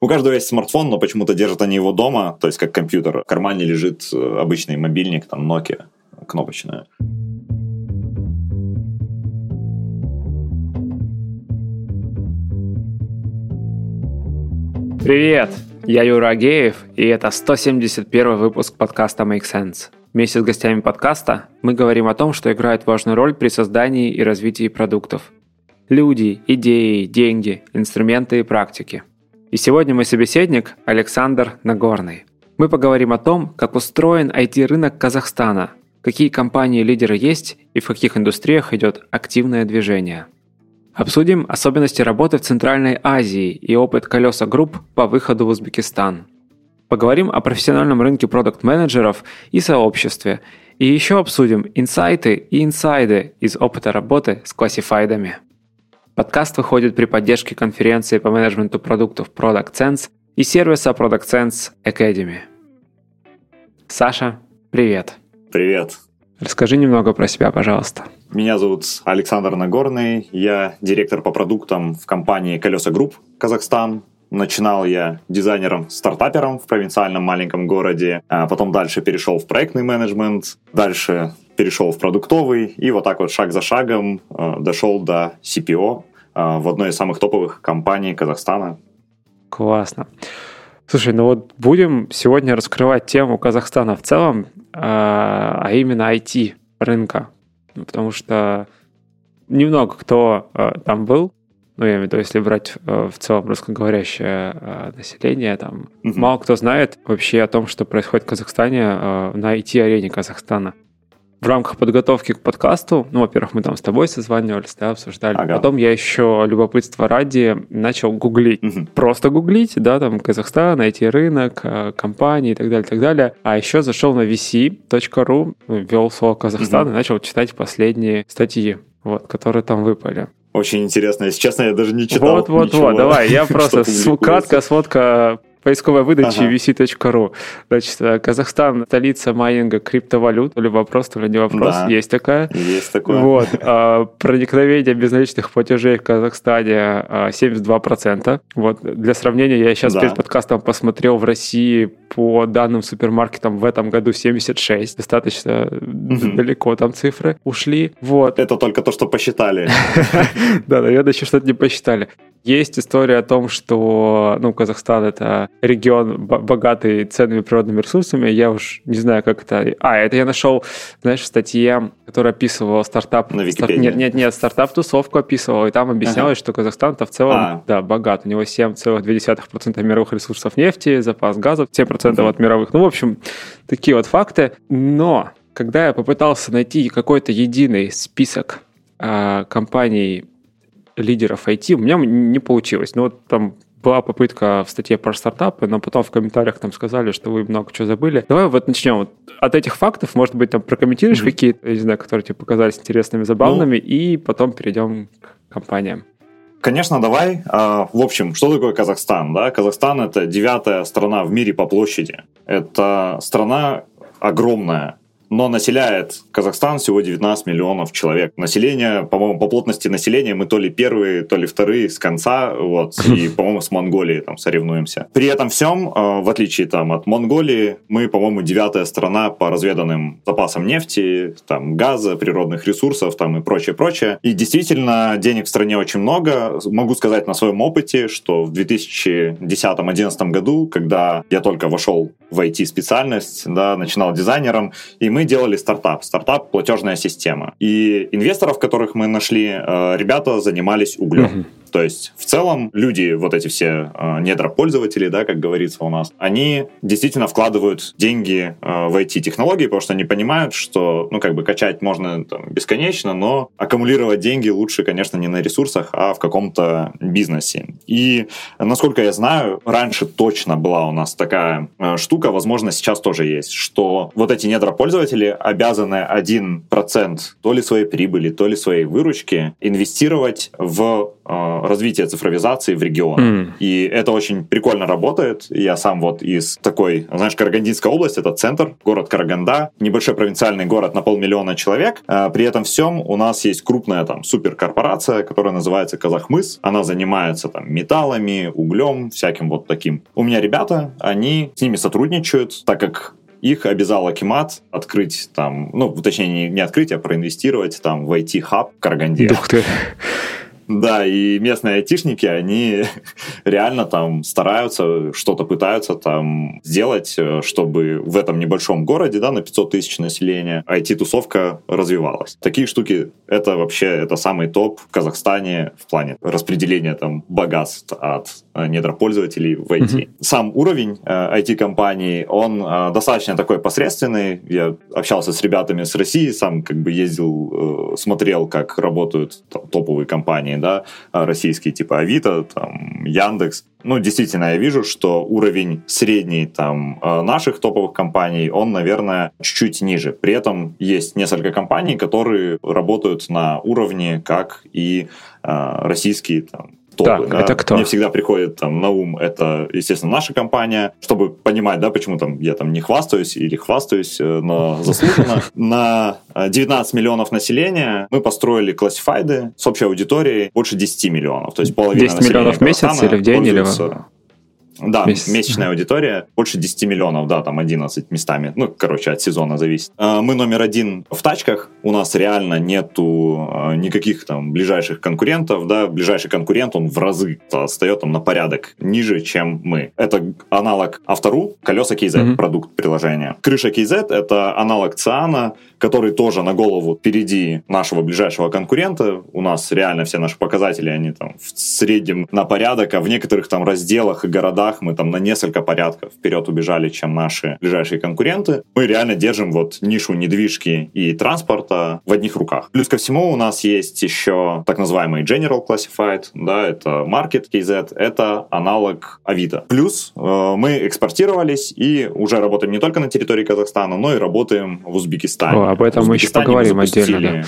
У каждого есть смартфон, но почему-то держат они его дома, то есть как компьютер. В кармане лежит э, обычный мобильник, там Nokia кнопочная. Привет! Я Юра Агеев, и это 171 выпуск подкаста Make Sense. Вместе с гостями подкаста мы говорим о том, что играет важную роль при создании и развитии продуктов. Люди, идеи, деньги, инструменты и практики. И сегодня мой собеседник Александр Нагорный. Мы поговорим о том, как устроен IT-рынок Казахстана, какие компании-лидеры есть и в каких индустриях идет активное движение – Обсудим особенности работы в Центральной Азии и опыт колеса групп по выходу в Узбекистан. Поговорим о профессиональном рынке продукт-менеджеров и сообществе. И еще обсудим инсайты и инсайды из опыта работы с классифайдами. Подкаст выходит при поддержке конференции по менеджменту продуктов Product Sense и сервиса Product Sense Academy. Саша, привет. Привет. Расскажи немного про себя, пожалуйста. Меня зовут Александр Нагорный, я директор по продуктам в компании «Колеса Групп» Казахстан. Начинал я дизайнером-стартапером в провинциальном маленьком городе, а потом дальше перешел в проектный менеджмент, дальше перешел в продуктовый, и вот так вот шаг за шагом э, дошел до CPO в одной из самых топовых компаний Казахстана. Классно. Слушай, ну вот будем сегодня раскрывать тему Казахстана в целом, а, а именно IT рынка. Ну, потому что немного кто э, там был, ну, я имею в виду, если брать э, в целом русскоговорящее э, население, там угу. мало кто знает вообще о том, что происходит в Казахстане э, на IT-арене Казахстана в рамках подготовки к подкасту, ну, во-первых, мы там с тобой созванивались, да, обсуждали. Ага. Потом я еще любопытство ради начал гуглить. Угу. Просто гуглить, да, там Казахстан, найти рынок, э, компании и так далее, и так далее. А еще зашел на vc.ru, ввел слово Казахстан угу. и начал читать последние статьи, вот, которые там выпали. Очень интересно. Если честно, я даже не читал Вот, вот, вот, давай, я просто краткая сводка поисковой выдачи ага. vc.ru. Значит, э, Казахстан, столица майнинга криптовалют. То ли вопрос, то ли не вопрос. Да, есть такая. Есть такое. Вот. А, проникновение безналичных платежей в Казахстане 72%. А, вот. Для сравнения, я сейчас да. перед подкастом посмотрел в России по данным супермаркетам в этом году 76. Достаточно угу. далеко там цифры ушли. Вот. Это только то, что посчитали. Да, наверное, еще что-то не посчитали. Есть история о том, что ну, Казахстан — это регион богатый ценными природными ресурсами. Я уж не знаю, как это... А, это я нашел, знаешь, в статье, которая описывала стартап... На Википедии? Нет, нет, нет, стартап-тусовку описывала, и там объяснялось, ага. что Казахстан-то в целом, а. да, богат. У него 7,2% мировых ресурсов нефти, запас газа, 7% угу. от мировых. Ну, в общем, такие вот факты. Но когда я попытался найти какой-то единый список э, компаний лидеров IT, у меня не получилось. Ну, вот там была попытка в статье про стартапы, но потом в комментариях там сказали, что вы много чего забыли. Давай вот начнем вот от этих фактов, может быть, там прокомментируешь mm-hmm. какие-то, не знаю, которые тебе показались интересными, забавными, ну, и потом перейдем к компаниям. Конечно, давай. А, в общем, что такое Казахстан? Да? Казахстан — это девятая страна в мире по площади. Это страна огромная, но населяет Казахстан всего 19 миллионов человек. Население, по-моему, по плотности населения мы то ли первые, то ли вторые с конца, вот, и, по-моему, с Монголией там соревнуемся. При этом всем, э, в отличие там от Монголии, мы, по-моему, девятая страна по разведанным запасам нефти, там, газа, природных ресурсов, там и прочее, прочее. И действительно, денег в стране очень много. Могу сказать на своем опыте, что в 2010-2011 году, когда я только вошел в IT-специальность, да, начинал дизайнером, и мы мы делали стартап, стартап платежная система. И инвесторов, которых мы нашли, э, ребята занимались углем. Uh-huh. То есть в целом люди, вот эти все э, недропользователи, да, как говорится у нас, они действительно вкладывают деньги э, в эти технологии, потому что они понимают, что, ну, как бы качать можно там, бесконечно, но аккумулировать деньги лучше, конечно, не на ресурсах, а в каком-то бизнесе. И, насколько я знаю, раньше точно была у нас такая э, штука, возможно, сейчас тоже есть, что вот эти недропользователи обязаны 1% то ли своей прибыли, то ли своей выручки инвестировать в развития цифровизации в регионе. Mm. И это очень прикольно работает. Я сам вот из такой, знаешь, Карагандинская область, это центр, город Караганда, небольшой провинциальный город на полмиллиона человек. Э, при этом всем у нас есть крупная там суперкорпорация, которая называется Казахмыс. Она занимается там металлами, углем, всяким вот таким. У меня ребята, они с ними сотрудничают, так как их обязал Акимат открыть там, ну, точнее, не открыть, а проинвестировать там в IT-хаб в Караганде. Ух ты. Да, и местные айтишники, они реально там стараются, что-то пытаются там сделать, э, чтобы в этом небольшом городе, да, на 500 тысяч населения, IT-тусовка развивалась. Такие штуки, это вообще, это самый топ в Казахстане в плане распределения там богатств от э, недропользователей в IT. Mm-hmm. Сам уровень э, IT-компаний, он э, достаточно такой посредственный. Я общался с ребятами с России, сам как бы ездил, э, смотрел, как работают там, топовые компании да, а, российские, типа Авито, там, Яндекс. Ну, действительно, я вижу, что уровень средний там а, наших топовых компаний, он, наверное, чуть-чуть ниже. При этом есть несколько компаний, которые работают на уровне, как и э, российские там, топы. Так, да? это кто? Мне всегда приходит там на ум, это, естественно, наша компания, чтобы понимать, да, почему там я там не хвастаюсь или хвастаюсь, э, но заслуженно. На 19 миллионов населения мы построили классифайды с общей аудиторией больше 10 миллионов. То есть половина 10 миллионов в месяц или в день? Или... Да, Месяц. месячная аудитория больше 10 миллионов, да, там 11 местами. Ну, короче, от сезона зависит. А, мы номер один в тачках. У нас реально нету а, никаких там ближайших конкурентов, да. Ближайший конкурент, он в разы отстает там на порядок ниже, чем мы. Это аналог Автору, колеса KZ, mm-hmm. продукт приложения. Крыша KZ — это аналог Циана, который тоже на голову впереди нашего ближайшего конкурента. У нас реально все наши показатели, они там в среднем на порядок, а в некоторых там разделах и городах мы там на несколько порядков вперед убежали, чем наши ближайшие конкуренты. Мы реально держим вот нишу недвижки и транспорта в одних руках. Плюс ко всему у нас есть еще так называемый General Classified, да, это Market KZ, это аналог Авито. Плюс э, мы экспортировались и уже работаем не только на территории Казахстана, но и работаем в Узбекистане об этом мы еще поговорим отдельно.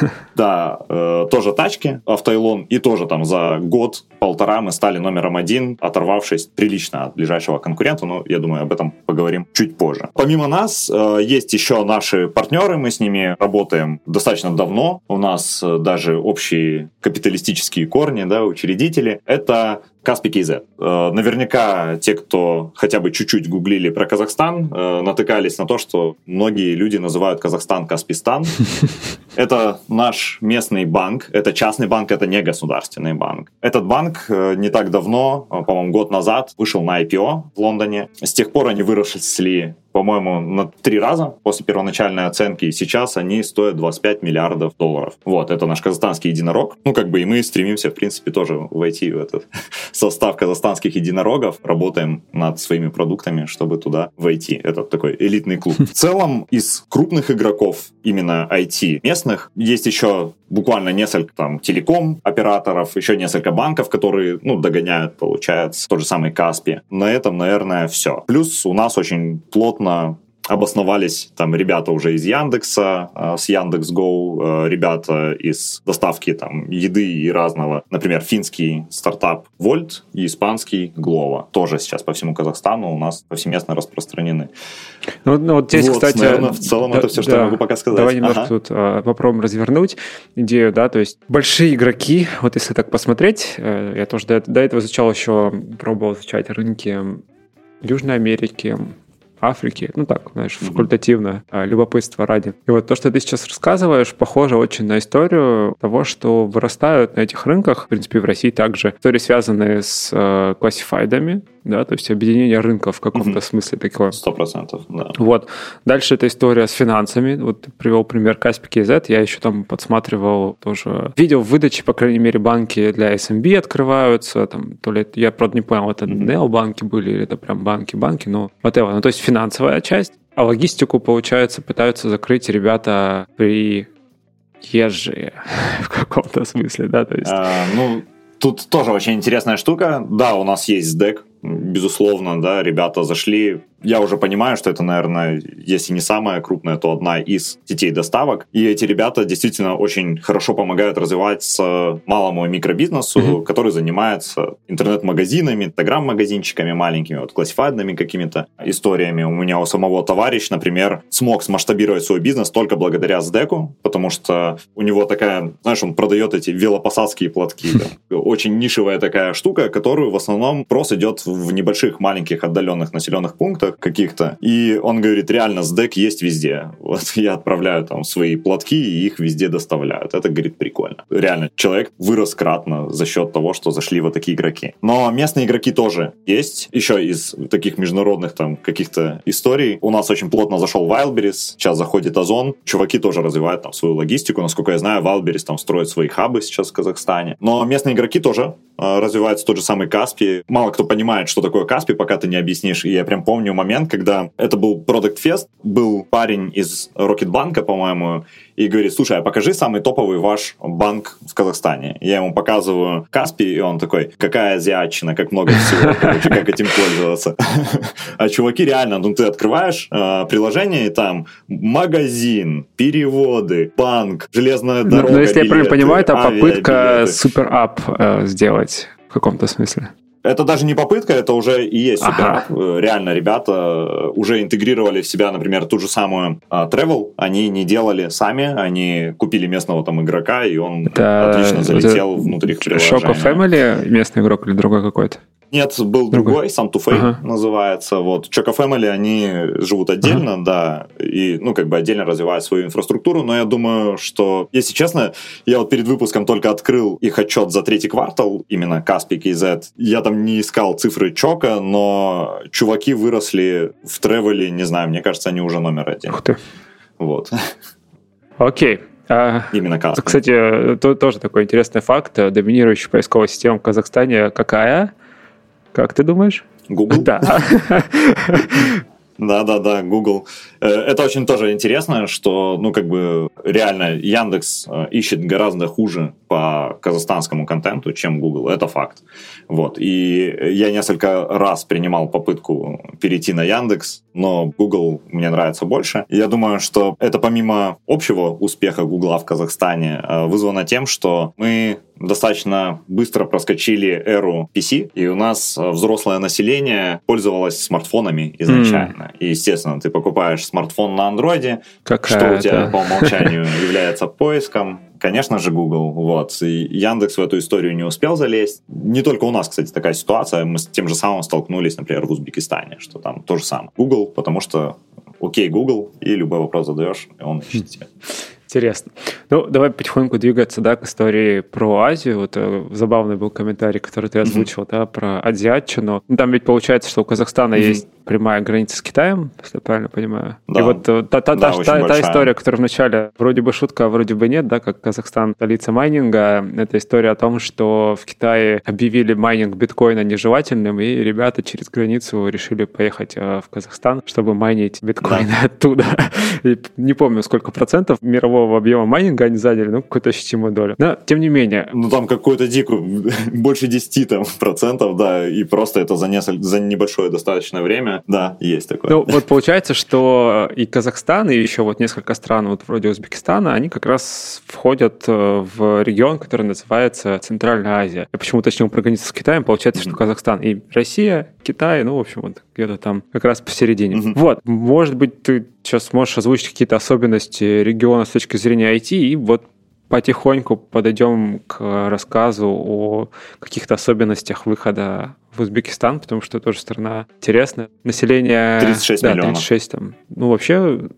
Да, да э, тоже тачки, автойлон, и тоже там за год-полтора мы стали номером один, оторвавшись прилично от ближайшего конкурента, но я думаю, об этом поговорим чуть позже. Помимо нас, э, есть еще наши партнеры, мы с ними работаем достаточно давно, у нас э, даже общие капиталистические корни, да, учредители. Это Каспий KZ. Э, наверняка те, кто хотя бы чуть-чуть гуглили про Казахстан, э, натыкались на то, что многие люди называют Казахстан Каспистан. Это наш местный банк, это частный банк, это не государственный банк. Этот банк э, не так давно, по-моему, год назад вышел на IPO в Лондоне. С тех пор они выросли по-моему, на три раза после первоначальной оценки. И сейчас они стоят 25 миллиардов долларов. Вот, это наш казахстанский единорог. Ну, как бы и мы стремимся, в принципе, тоже войти в этот состав казахстанских единорогов. Работаем над своими продуктами, чтобы туда войти. Это такой элитный клуб. В целом, из крупных игроков, именно IT местных, есть еще буквально несколько там телеком операторов, еще несколько банков, которые, ну, догоняют, получается, тот же самый Каспи. На этом, наверное, все. Плюс у нас очень плотно обосновались там ребята уже из Яндекса, э, с Яндекс.Го, э, ребята из доставки там еды и разного. Например, финский стартап Вольт и испанский Глова. Тоже сейчас по всему Казахстану у нас повсеместно распространены. Ну, ну вот здесь, вот, кстати... Наверное, в целом да, это все, что да. я могу пока сказать. Давай немножко ага. тут а, попробуем развернуть идею, да, то есть большие игроки, вот если так посмотреть, э, я тоже до, до этого изучал еще, пробовал изучать рынки Южной Америки, Африки. Ну так, знаешь, факультативно, а, любопытство ради. И вот то, что ты сейчас рассказываешь, похоже очень на историю того, что вырастают на этих рынках, в принципе, в России также, истории, связанные с э, классифайдами, да, то есть объединение рынков в каком-то mm-hmm. смысле такое. Сто процентов, да. Вот. Дальше эта история с финансами. Вот ты привел пример Каспи KZ, я еще там подсматривал тоже. Видел в выдаче, по крайней мере, банки для SMB открываются, там, то ли, я, правда, не понял, это mm-hmm. необанки были или это прям банки-банки, но whatever. Ну, то есть финансовая часть, а логистику, получается, пытаются закрыть ребята при езжие в каком-то смысле, да, то есть... А, ну, Тут тоже очень интересная штука. Да, у нас есть SDEC, безусловно, да, ребята зашли я уже понимаю, что это, наверное, если не самая крупная, то одна из сетей доставок. И эти ребята действительно очень хорошо помогают развиваться малому микробизнесу, mm-hmm. который занимается интернет-магазинами, инстаграм-магазинчиками маленькими, вот классифайдными какими-то историями. У меня у самого товарищ, например, смог смасштабировать свой бизнес только благодаря СДЭКу, потому что у него такая, знаешь, он продает эти велопосадские платки. Очень нишевая такая штука, которую в основном просто идет в небольших, маленьких, отдаленных населенных пунктах каких-то. И он говорит, реально, СДЭК есть везде. Вот я отправляю там свои платки, и их везде доставляют. Это, говорит, прикольно. Реально, человек вырос кратно за счет того, что зашли вот такие игроки. Но местные игроки тоже есть. Еще из таких международных там каких-то историй. У нас очень плотно зашел Wildberries, сейчас заходит Озон. Чуваки тоже развивают там свою логистику. Насколько я знаю, Wildberries там строит свои хабы сейчас в Казахстане. Но местные игроки тоже а, развивается тот же самый Каспи. Мало кто понимает, что такое Каспи, пока ты не объяснишь. И я прям помню момент, когда это был Product Fest, был парень из Рокетбанка, по-моему, и говорит, слушай, а покажи самый топовый ваш банк в Казахстане. Я ему показываю Каспи, и он такой, какая азиатчина, как много всего, короче, как этим пользоваться. А чуваки реально, ну ты открываешь э, приложение, и там магазин, переводы, банк, железная дорога, Ну, если я правильно понимаю, это попытка супер-ап э, сделать в каком-то смысле. Это даже не попытка, это уже и есть ага. Э, реально ребята э, уже интегрировали в себя, например, ту же самую uh, Travel. Они не делали сами, они купили местного там игрока, и он это, отлично залетел это внутрь их приложения. Of Family местный игрок или другой какой-то? Нет, был другой, другой сам Туфей ага. называется. Вот. Choco Family, они живут отдельно, ага. да, и, ну, как бы отдельно развивают свою инфраструктуру, но я думаю, что, если честно, я вот перед выпуском только открыл их отчет за третий квартал, именно Каспик и Z. Я там не искал цифры Чока, но чуваки выросли в тревеле, не знаю, мне кажется, они уже номер один. Ух ты. Вот. Окей. А, Именно Каспик. Кстати, то, тоже такой интересный факт. Доминирующая поисковая система в Казахстане какая? Как ты думаешь? Google? Да. Да, да, да, Google. Э, это очень тоже интересно, что, ну, как бы, реально Яндекс э, ищет гораздо хуже по казахстанскому контенту, чем Google. Это факт. Вот. И я несколько раз принимал попытку перейти на Яндекс, но Google мне нравится больше. Я думаю, что это помимо общего успеха Google в Казахстане э, вызвано тем, что мы достаточно быстро проскочили эру PC, и у нас э, взрослое население пользовалось смартфонами изначально. Mm. И, естественно, ты покупаешь смартфон на андроиде, что у тебя по умолчанию является поиском, Конечно же, Google. Вот. И Яндекс в эту историю не успел залезть. Не только у нас, кстати, такая ситуация. Мы с тем же самым столкнулись, например, в Узбекистане, что там то же самое. Google, потому что окей, Google, и любой вопрос задаешь, и он ищет тебя. Интересно. Ну, давай потихоньку двигаться, да, к истории про Азию. Вот э, забавный был комментарий, который ты озвучил, mm-hmm. да, про азиатчину. Ну, там ведь получается, что у Казахстана mm-hmm. есть прямая граница с Китаем, если я правильно понимаю. Да. И вот э, та, та, да, та, та, та история, которая вначале вроде бы шутка, а вроде бы нет, да, как Казахстан столица майнинга, это история о том, что в Китае объявили майнинг биткоина нежелательным, и ребята через границу решили поехать э, в Казахстан, чтобы майнить биткоины да. оттуда. И не помню, сколько процентов мирового объема майнинга они заняли, ну, какую-то ощутимую долю. Но, тем не менее... Ну, там какую-то дикую, больше 10 там, процентов, да, и просто это за, несколько, за небольшое достаточное время да, есть такое. Ну, вот получается, что и Казахстан, и еще вот несколько стран, вот вроде Узбекистана, они как раз входят э, в регион, который называется Центральная Азия. Я почему уточнил про границу с Китаем, получается, mm-hmm. что Казахстан и Россия, Китай, ну, в общем, вот где-то там как раз посередине. Mm-hmm. Вот, может быть, ты сейчас можешь озвучить какие-то особенности региона с точки зрения IT, и вот потихоньку подойдем к рассказу о каких-то особенностях выхода в Узбекистан, потому что тоже страна интересная. Население... 36 да, миллионов. 36 там. Ну, вообще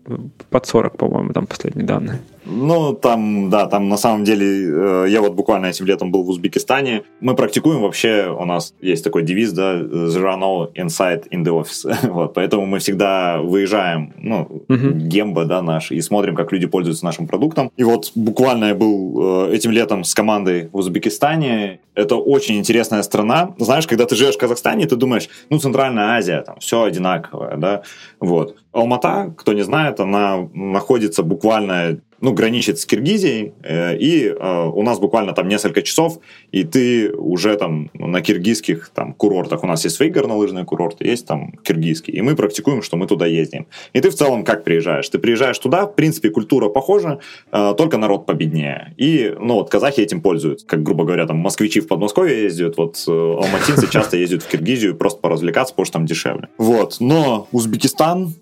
под 40, по-моему, там последние данные. Ну, там, да, там на самом деле, э, я вот буквально этим летом был в Узбекистане. Мы практикуем вообще, у нас есть такой девиз, да, zero no inside in the office. вот, поэтому мы всегда выезжаем, ну, uh-huh. гемба, да, наш, и смотрим, как люди пользуются нашим продуктом. И вот буквально я был э, этим летом с командой в Узбекистане. Это очень интересная страна. Знаешь, когда ты живешь в Казахстане, ты думаешь, ну, Центральная Азия, там все одинаковое, да, вот. Алмата, кто не знает, она находится буквально ну, граничит с Киргизией, э, и э, у нас буквально там несколько часов, и ты уже там на киргизских там курортах, у нас есть свои горнолыжные курорты, есть там киргизские, и мы практикуем, что мы туда ездим. И ты в целом как приезжаешь? Ты приезжаешь туда, в принципе, культура похожа, э, только народ победнее. И, ну, вот казахи этим пользуются, как, грубо говоря, там москвичи в Подмосковье ездят, вот алматинцы часто ездят в Киргизию просто поразвлекаться, потому что там дешевле. Вот, но Узбекистан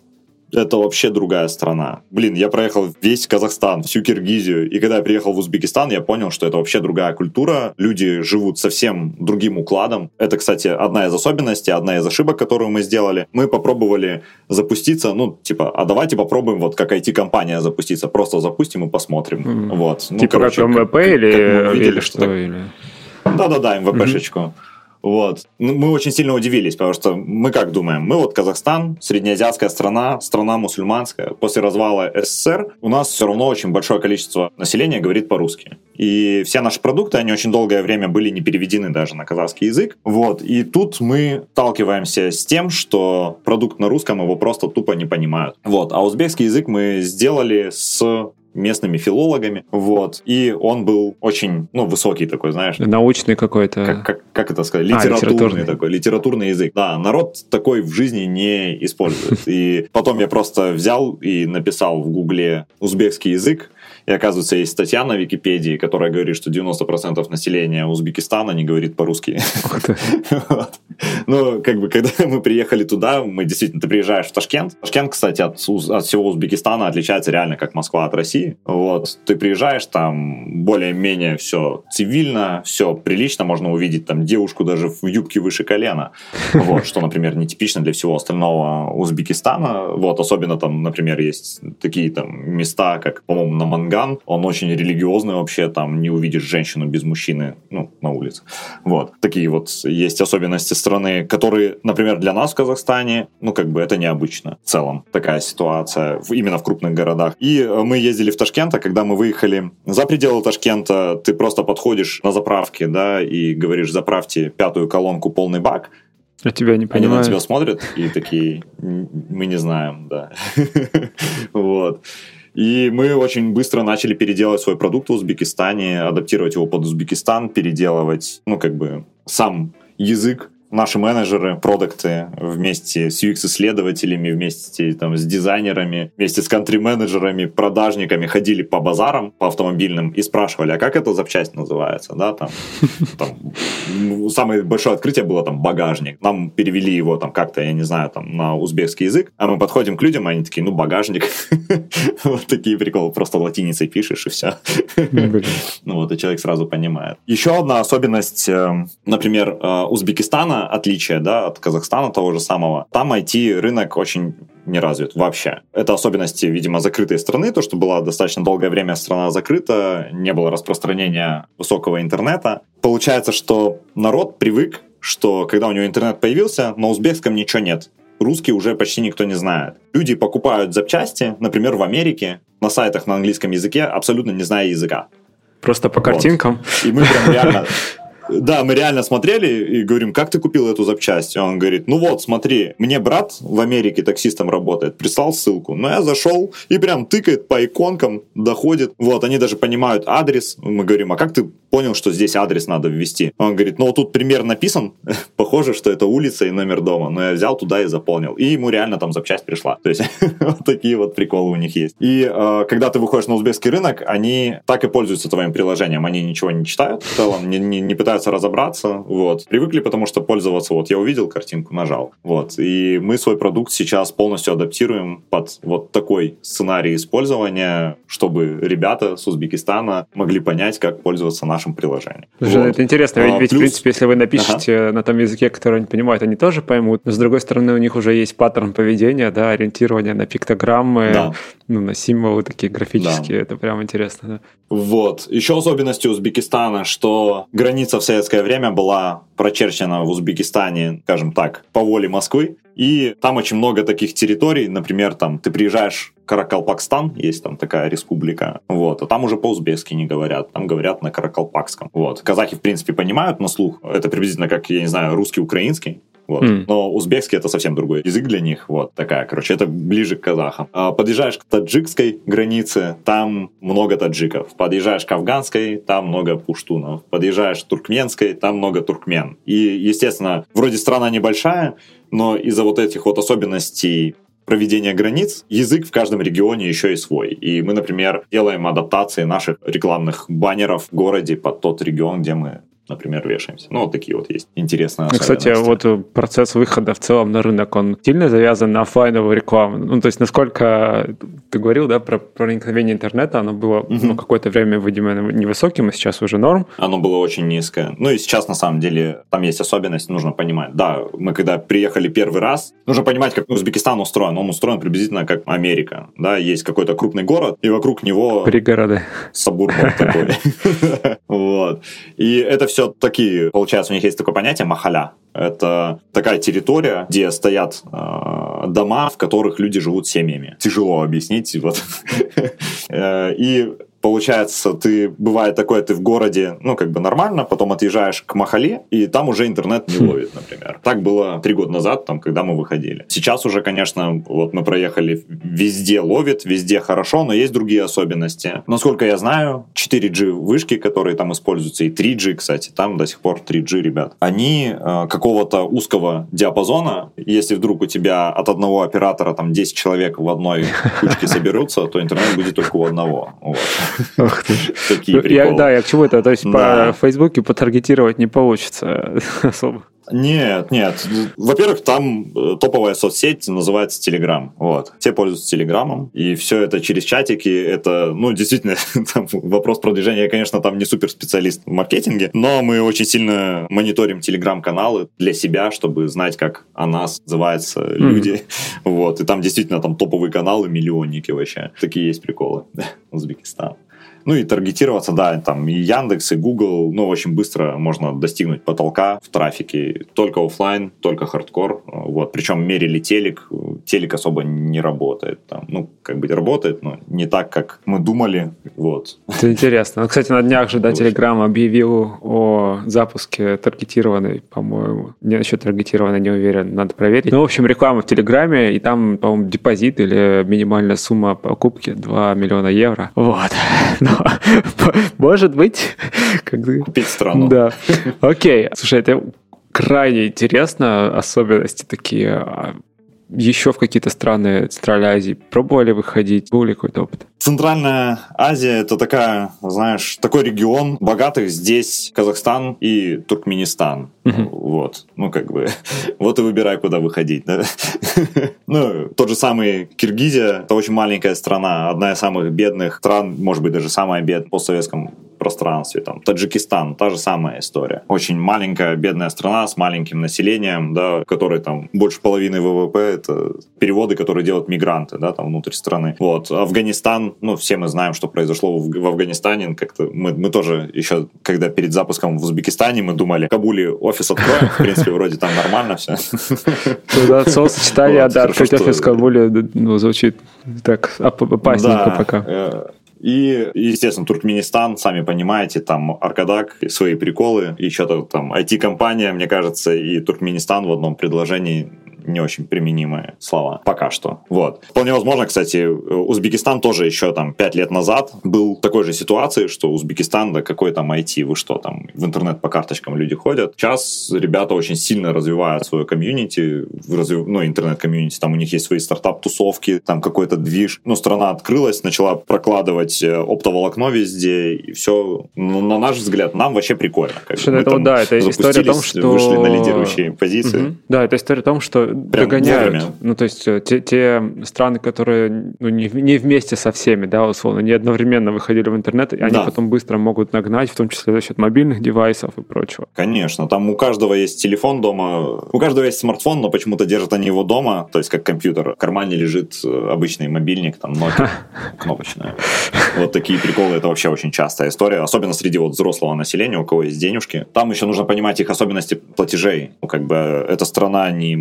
это вообще другая страна. Блин, я проехал весь Казахстан, всю Киргизию, и когда я приехал в Узбекистан, я понял, что это вообще другая культура. Люди живут совсем другим укладом. Это, кстати, одна из особенностей, одна из ошибок, которую мы сделали. Мы попробовали запуститься, ну, типа, а давайте попробуем вот как IT-компания запуститься. Просто запустим и посмотрим. Mm. Вот. Ну, типа короче, как МВП как, или, как увидели, или что? Или... Да-да-да, МВПшечку. Mm-hmm. Вот. Ну, мы очень сильно удивились, потому что мы как думаем? Мы вот Казахстан, среднеазиатская страна, страна мусульманская. После развала СССР у нас все равно очень большое количество населения говорит по-русски. И все наши продукты, они очень долгое время были не переведены даже на казахский язык. Вот. И тут мы сталкиваемся с тем, что продукт на русском его просто тупо не понимают. Вот. А узбекский язык мы сделали с местными филологами, вот, и он был очень, ну, высокий такой, знаешь. Научный какой-то. Как, как, как это сказать? Литературный, а, литературный такой, литературный язык. Да, народ такой в жизни не использует. И потом я просто взял и написал в Гугле узбекский язык, и оказывается, есть статья на Википедии, которая говорит, что 90% населения Узбекистана не говорит по-русски. Ну, как бы, когда мы приехали туда, мы действительно, ты приезжаешь в Ташкент. Ташкент, кстати, от, от всего Узбекистана отличается реально как Москва от России. Вот, ты приезжаешь, там более-менее все цивильно, все прилично, можно увидеть там девушку даже в юбке выше колена. Вот, что, например, нетипично для всего остального Узбекистана. Вот, особенно там, например, есть такие там места, как, по-моему, на Манган. Он очень религиозный вообще, там не увидишь женщину без мужчины, ну, на улице. Вот, такие вот есть особенности страны, которые, например, для нас в Казахстане, ну, как бы это необычно в целом, такая ситуация именно в крупных городах. И э, мы ездили в Ташкент, а когда мы выехали за пределы Ташкента, ты просто подходишь на заправке, да, и говоришь, заправьте пятую колонку полный бак, а тебя не понимают. Они на тебя смотрят и такие, мы не знаем, да. Вот. И мы очень быстро начали переделать свой продукт в Узбекистане, адаптировать его под Узбекистан, переделывать, ну, как бы, сам язык наши менеджеры, продукты вместе с UX-исследователями, вместе там, с дизайнерами, вместе с кантри-менеджерами, продажниками ходили по базарам, по автомобильным и спрашивали, а как эта запчасть называется, да, там, там самое большое открытие было там багажник. Нам перевели его там как-то, я не знаю, там на узбекский язык, а мы подходим к людям, и они такие, ну, багажник. Вот такие приколы, просто латиницей пишешь и все. Ну вот, и человек сразу понимает. Еще одна особенность, э, например, э, Узбекистана, отличие да, от Казахстана того же самого. Там IT-рынок очень не развит вообще. Это особенности, видимо, закрытой страны, то, что была достаточно долгое время страна закрыта, не было распространения высокого интернета. Получается, что народ привык, что когда у него интернет появился, на узбекском ничего нет. Русский уже почти никто не знает. Люди покупают запчасти, например, в Америке, на сайтах на английском языке, абсолютно не зная языка. Просто по картинкам. Вот. И мы прям реально да, мы реально смотрели и говорим, как ты купил эту запчасть? И он говорит, ну вот, смотри, мне брат в Америке таксистом работает, прислал ссылку. Но я зашел и прям тыкает по иконкам, доходит. Вот, они даже понимают адрес. Мы говорим, а как ты понял, что здесь адрес надо ввести? Он говорит, ну вот тут пример написан, похоже, что это улица и номер дома. Но я взял туда и заполнил. И ему реально там запчасть пришла. То есть вот такие вот приколы у них есть. И э, когда ты выходишь на узбекский рынок, они так и пользуются твоим приложением. Они ничего не читают в целом, не, не, не пытаются пытаются разобраться, вот. Привыкли, потому что пользоваться, вот, я увидел картинку, нажал, вот. И мы свой продукт сейчас полностью адаптируем под вот такой сценарий использования, чтобы ребята с Узбекистана могли понять, как пользоваться нашим приложением. Слушай, вот. Это интересно, ведь, а, ведь плюс... в принципе, если вы напишете ага. на том языке, который они понимают, они тоже поймут, но с другой стороны, у них уже есть паттерн поведения, да, ориентирование на пиктограммы, да. ну, на символы такие графические, да. это прям интересно. Да. Вот. Еще особенностью Узбекистана, что граница в советское время была прочерчена в Узбекистане, скажем так, по воле Москвы. И там очень много таких территорий, например, там ты приезжаешь в Каракалпакстан, есть там такая республика, вот, а там уже по-узбекски не говорят, там говорят на каракалпакском, вот. Казахи, в принципе, понимают на слух, это приблизительно как, я не знаю, русский-украинский, Вот. Mm. Но узбекский это совсем другой язык для них. Вот такая, короче, это ближе к казахам. А подъезжаешь к таджикской границе, там много таджиков. Подъезжаешь к афганской, там много пуштунов. Подъезжаешь к туркменской, там много туркмен. И, естественно, вроде страна небольшая, но из-за вот этих вот особенностей проведения границ, язык в каждом регионе еще и свой. И мы, например, делаем адаптации наших рекламных баннеров в городе под тот регион, где мы например, вешаемся. Ну, вот такие вот есть интересные ну, Кстати, вот процесс выхода в целом на рынок, он сильно завязан на офлайновую рекламу. Ну, то есть, насколько ты говорил, да, про проникновение интернета, оно было угу. ну, какое-то время, видимо, невысоким, а сейчас уже норм. Оно было очень низкое. Ну, и сейчас, на самом деле, там есть особенность, нужно понимать. Да, мы когда приехали первый раз, нужно понимать, как Узбекистан устроен. Он устроен приблизительно как Америка. Да, есть какой-то крупный город, и вокруг него... Пригороды. Сабурбан такой. Вот. И это все все такие, получается, у них есть такое понятие махаля. Это такая территория, где стоят э, дома, в которых люди живут семьями. Тяжело объяснить. Вот. Э, и получается, ты бывает такое, ты в городе, ну, как бы нормально, потом отъезжаешь к Махали, и там уже интернет не хм. ловит, например. Так было три года назад, там, когда мы выходили. Сейчас уже, конечно, вот мы проехали, везде ловит, везде хорошо, но есть другие особенности. Насколько я знаю, 4G вышки, которые там используются, и 3G, кстати, там до сих пор 3G, ребят, они э, какого-то узкого диапазона, если вдруг у тебя от одного оператора там 10 человек в одной кучке соберутся, то интернет будет только у одного. Вот. Такие приколы. Я, да, я к чему это? То есть по Фейсбуке потаргетировать не получится особо. Нет, нет. Во-первых, там э, топовая соцсеть называется Telegram. Вот. Все пользуются Телеграмом, и все это через чатики. Это, ну, действительно, там вопрос продвижения. Я, конечно, там не супер специалист в маркетинге, но мы очень сильно мониторим Телеграм-каналы для себя, чтобы знать, как о нас называются люди. Mm-hmm. Вот. И там действительно там топовые каналы, миллионники вообще. Такие есть приколы. Узбекистан. Ну и таргетироваться, да, там и Яндекс, и Google, ну, очень быстро можно достигнуть потолка в трафике. Только офлайн, только хардкор. Вот. Причем мерили телек, телек особо не работает. Там, ну, как бы работает, но не так, как мы думали. Вот. Это интересно. Ну, кстати, на днях же, да, Telegram объявил о запуске таргетированной, по-моему. Не насчет таргетированной не уверен, надо проверить. Ну, в общем, реклама в Телеграме, и там, по-моему, депозит или минимальная сумма покупки 2 миллиона евро. Вот. Ну, может быть. Купить страну. Да. Окей. Слушай, это крайне интересно, особенности такие. Еще в какие-то страны Центральной Азии пробовали выходить? Был ли какой-то опыт? Центральная Азия — это такая, знаешь, такой регион богатых. Здесь Казахстан и Туркменистан. Угу. Вот. Ну, как бы, вот и выбирай, куда выходить. Да? ну, тот же самый Киргизия — это очень маленькая страна, одна из самых бедных стран, может быть, даже самая бедная в постсоветском пространстве. Там, Таджикистан, та же самая история. Очень маленькая, бедная страна с маленьким населением, да, которой там больше половины ВВП — это переводы, которые делают мигранты, да, там внутрь страны. Вот. Афганистан, ну, все мы знаем, что произошло в, в Афганистане. Как-то мы, мы тоже еще, когда перед запуском в Узбекистане, мы думали, в Кабуле офис откроем, в принципе, вроде там нормально все. Да, словосочетание, да, открыть офис в Кабуле ну, звучит так опасненько пока. И, естественно, Туркменистан, сами понимаете, там Аркадак, свои приколы, и что-то там IT-компания, мне кажется, и Туркменистан в одном предложении не очень применимые слова пока что. Вот. Вполне возможно, кстати, Узбекистан тоже еще там пять лет назад был в такой же ситуации, что Узбекистан, да какой там IT, вы что там, в интернет по карточкам люди ходят. Сейчас ребята очень сильно развивают свое комьюнити, развив... ну, интернет-комьюнити, там у них есть свои стартап-тусовки, там какой-то движ. Ну, страна открылась, начала прокладывать э, оптоволокно везде, и все, ну, на наш взгляд, нам вообще прикольно. Как что это, да, это история о том, что... Вышли на лидирующие позиции. Угу. Да, это история о том, что догоняют. Вовремя. Ну, то есть э, те, те страны, которые ну, не, не вместе со всеми, да, условно, не одновременно выходили в интернет, и они да. потом быстро могут нагнать, в том числе за счет мобильных девайсов и прочего. Конечно, там у каждого есть телефон дома, у каждого есть смартфон, но почему-то держат они его дома, то есть как компьютер. В кармане лежит э, обычный мобильник, там Nokia кнопочная. Вот такие приколы, это вообще очень частая история, особенно среди вот взрослого населения, у кого есть денежки. Там еще нужно понимать их особенности платежей. Ну, как бы эта страна не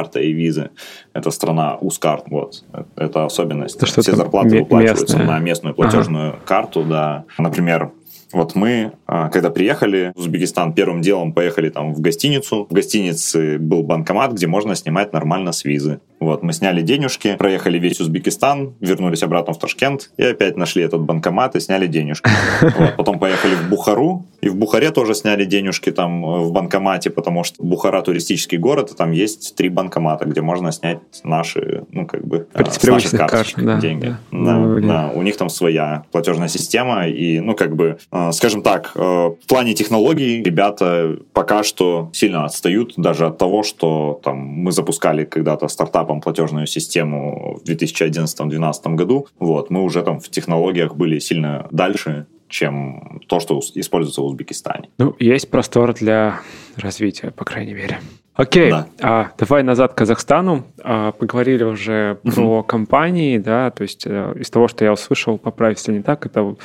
MasterCard карта и визы. Это страна УСКарт, вот. Это особенность. Это Все зарплаты местное. выплачиваются на местную платежную ага. карту, да. Например, Вот мы, а, когда приехали в Узбекистан, первым делом поехали там в гостиницу. В гостинице был банкомат, где можно снимать нормально с визы. Вот, мы сняли денежки, проехали весь Узбекистан, вернулись обратно в Ташкент и опять нашли этот банкомат и сняли денежки. Вот, потом поехали в Бухару, и в Бухаре тоже сняли денежки там э, в банкомате, потому что Бухара туристический город, и там есть три банкомата, где можно снять наши, ну, как бы, э, с наших карточек карт, да, деньги. Да, да, ну, да, у них там своя платежная система, и, ну, как бы, э, скажем так, в плане технологий ребята пока что сильно отстают даже от того, что там мы запускали когда-то стартапом платежную систему в 2011-2012 году. Вот, мы уже там в технологиях были сильно дальше, чем то, что используется в Узбекистане. Ну, есть простор для развития, по крайней мере. Окей, да. а, давай назад к Казахстану. А, поговорили уже про компании, да, то есть э, из того, что я услышал, поправь, если не так, это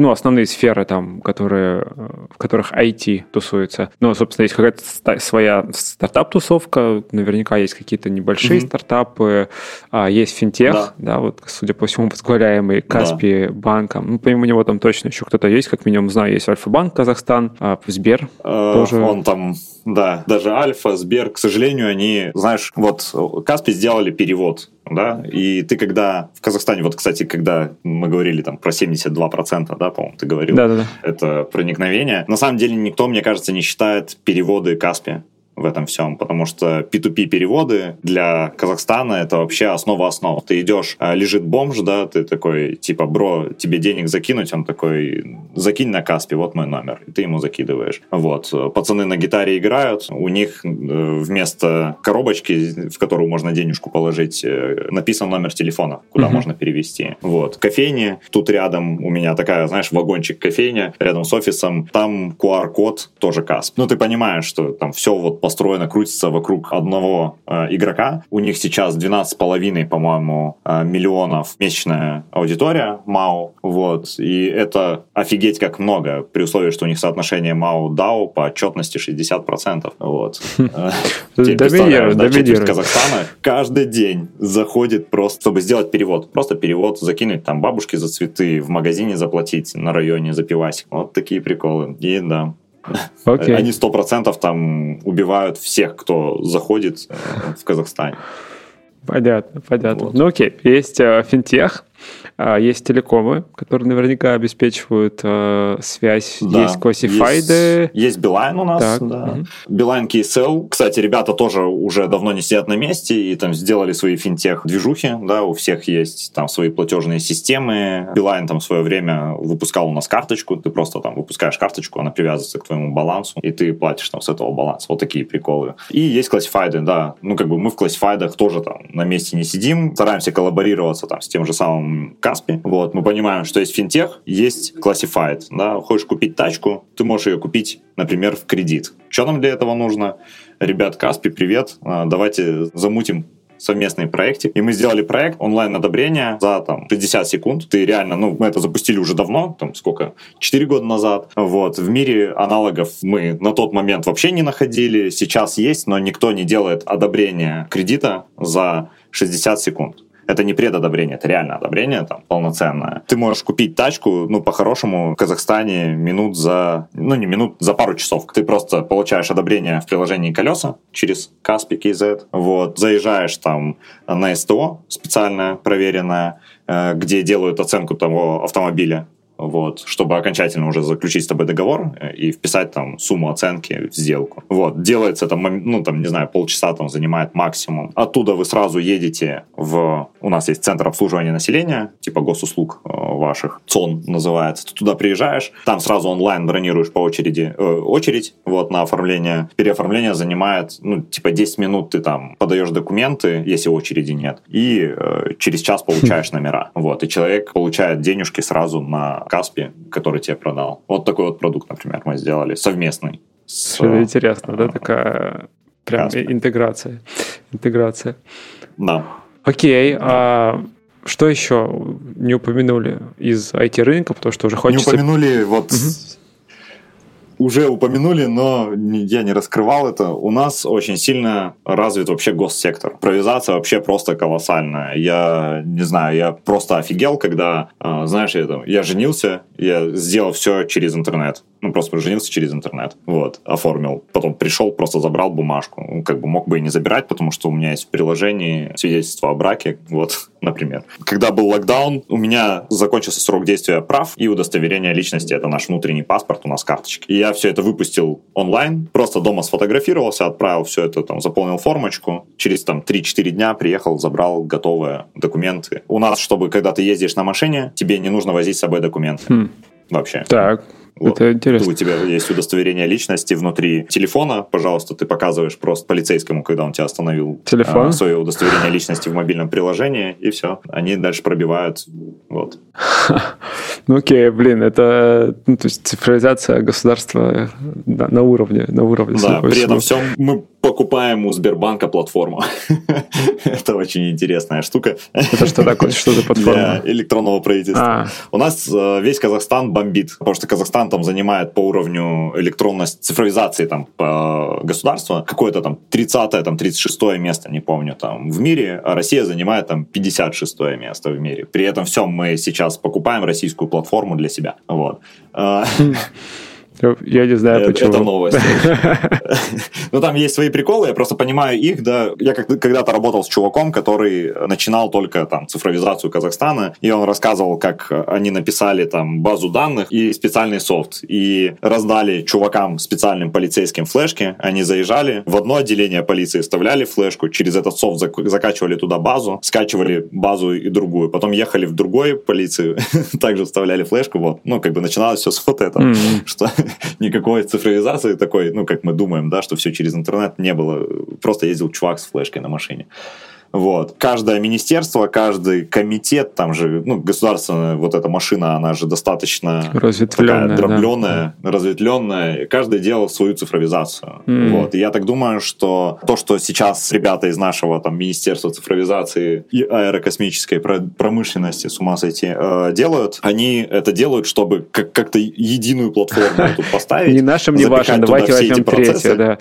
ну, основные сферы там, которые, в которых IT тусуется. Ну, собственно, есть какая-то своя стартап-тусовка, наверняка есть какие-то небольшие mm-hmm. стартапы, а есть финтех, да. да, вот, судя по всему, возглавляемый Каспи да. банком. Ну, помимо него там точно еще кто-то есть, как минимум знаю, есть Альфа-банк Казахстан, а Сбер э, тоже. Он там, да, даже Альфа, Сбер, к сожалению, они, знаешь, вот Каспи сделали перевод да, и ты когда в Казахстане, вот, кстати, когда мы говорили там про 72%, да, по-моему, ты говорил, да, да, да. это проникновение, на самом деле никто, мне кажется, не считает переводы Каспи в этом всем, потому что P2P переводы для Казахстана это вообще основа основ. Ты идешь, а, лежит бомж, да, ты такой, типа, бро, тебе денег закинуть, он такой, закинь на Каспи, вот мой номер, и ты ему закидываешь. Вот, пацаны на гитаре играют, у них э, вместо коробочки, в которую можно денежку положить, э, написан номер телефона, куда uh-huh. можно перевести. Вот, кофейни, тут рядом у меня такая, знаешь, вагончик кофейня, рядом с офисом, там QR-код тоже Касп. Ну, ты понимаешь, что там все вот построено, крутится вокруг одного э, игрока. У них сейчас 12,5, по-моему, э, миллионов месячная аудитория МАУ. Вот. И это офигеть как много, при условии, что у них соотношение МАУ-ДАУ по отчетности 60%. Вот. Доминирует, доминирует. Казахстана каждый день заходит просто, чтобы сделать перевод. Просто перевод, закинуть там бабушке за цветы, в магазине заплатить на районе за пивасик. Вот такие приколы. И да, Okay. Они сто процентов там убивают всех, кто заходит э, в Казахстане. Понятно, понятно. Вот. Ну окей, есть э, финтех, есть телекомы, которые наверняка обеспечивают э, связь. Да, есть классифайды. Есть, есть Билайн у нас. Так. Да. Угу. Билайн KSL. Кстати, ребята тоже уже давно не сидят на месте и там сделали свои финтех-движухи. Да, у всех есть там свои платежные системы. Билайн там в свое время выпускал у нас карточку. Ты просто там выпускаешь карточку, она привязывается к твоему балансу, и ты платишь там с этого баланса. Вот такие приколы. И есть классифайды, да. Ну, как бы мы в классифайдах тоже там на месте не сидим. Стараемся коллаборироваться там с тем же самым Каспи. Вот, мы понимаем, что есть финтех, есть Classified. Да? Хочешь купить тачку, ты можешь ее купить, например, в кредит. Что нам для этого нужно? Ребят, Каспи, привет. А, давайте замутим совместный проектик. И мы сделали проект онлайн-одобрения за там 60 секунд. Ты реально, ну, мы это запустили уже давно, там сколько, 4 года назад. Вот. В мире аналогов мы на тот момент вообще не находили. Сейчас есть, но никто не делает одобрение кредита за 60 секунд. Это не предодобрение, это реально одобрение там полноценное. Ты можешь купить тачку, ну, по-хорошему, в Казахстане минут за, ну, не минут, за пару часов. Ты просто получаешь одобрение в приложении колеса через Каспи KZ, вот, заезжаешь там на СТО специальное, проверенное, э, где делают оценку того автомобиля, вот, чтобы окончательно уже заключить с тобой договор э, и вписать там сумму оценки в сделку. Вот, делается там, ну, там, не знаю, полчаса там занимает максимум. Оттуда вы сразу едете в... У нас есть центр обслуживания населения, типа госуслуг э, ваших, ЦОН называется. Ты туда приезжаешь, там сразу онлайн бронируешь по очереди, э, очередь, вот, на оформление. Переоформление занимает, ну, типа 10 минут ты там подаешь документы, если очереди нет, и э, через час получаешь номера. Вот, и человек получает денежки сразу на Каспи, который тебе продал. Вот такой вот продукт, например, мы сделали совместный. С, Что интересно, да, такая прям Каспи. интеграция. Интеграция. Да. Окей, а что еще не упомянули из IT-рынка, потому что уже хочется... Не упомянули вот... Угу. Уже упомянули, но я не раскрывал это. У нас очень сильно развит вообще госсектор. Импровизация вообще просто колоссальная. Я не знаю, я просто офигел, когда, а, знаешь, я, там, я женился, я сделал все через интернет. Ну, просто женился через интернет. Вот, оформил. Потом пришел, просто забрал бумажку. Как бы мог бы и не забирать, потому что у меня есть в приложении свидетельство о браке. Вот, например. Когда был локдаун, у меня закончился срок действия прав и удостоверения личности. Это наш внутренний паспорт, у нас карточки. И я все это выпустил онлайн, просто дома сфотографировался, отправил все это, там, заполнил формочку. Через там 3-4 дня приехал, забрал готовые документы. У нас, чтобы когда ты ездишь на машине, тебе не нужно возить с собой документы. Хм. Вообще. Так. Вот. Это интересно. У тебя есть удостоверение личности внутри телефона, пожалуйста, ты показываешь просто полицейскому, когда он тебя остановил, Телефон? А, свое удостоверение личности в мобильном приложении, и все. Они дальше пробивают. Вот. Ну окей, блин, это ну, то есть цифровизация государства на, на уровне, на уровне. Да, при этом всем мы покупаем у Сбербанка платформу. Это очень интересная штука. Это что такое? Что за платформа? Для электронного правительства. А. У нас э, весь Казахстан бомбит, потому что Казахстан там занимает по уровню электронности, цифровизации там по государству какое-то там 30 там 36 место, не помню, там в мире, а Россия занимает там 56 место в мире. При этом всем мы сейчас покупаем российскую платформу для себя. Вот. Я не знаю, это, почему. Это новость. Ну, там есть свои приколы, я просто понимаю их, да. Я когда-то работал с чуваком, который начинал только там цифровизацию Казахстана, и он рассказывал, как они написали там базу данных и специальный софт, и раздали чувакам специальным полицейским флешки, они заезжали в одно отделение полиции, вставляли флешку, через этот софт закачивали туда базу, скачивали базу и другую, потом ехали в другой полицию, также вставляли флешку, вот, ну, как бы начиналось все с вот этого, что никакой цифровизации такой, ну, как мы думаем, да, что все через интернет не было. Просто ездил чувак с флешкой на машине. Вот. Каждое министерство, каждый комитет, там же, ну, государственная вот эта машина, она же достаточно разветвленная, такая дробленная, да. разветвленная. Каждый делал свою цифровизацию. Mm. Вот. И я так думаю, что то, что сейчас ребята из нашего там Министерства цифровизации и аэрокосмической промышленности, с ума сойти, э, делают, они это делают, чтобы как- как-то единую платформу тут поставить. Не нашим, не вашим, давайте возьмем третью, да.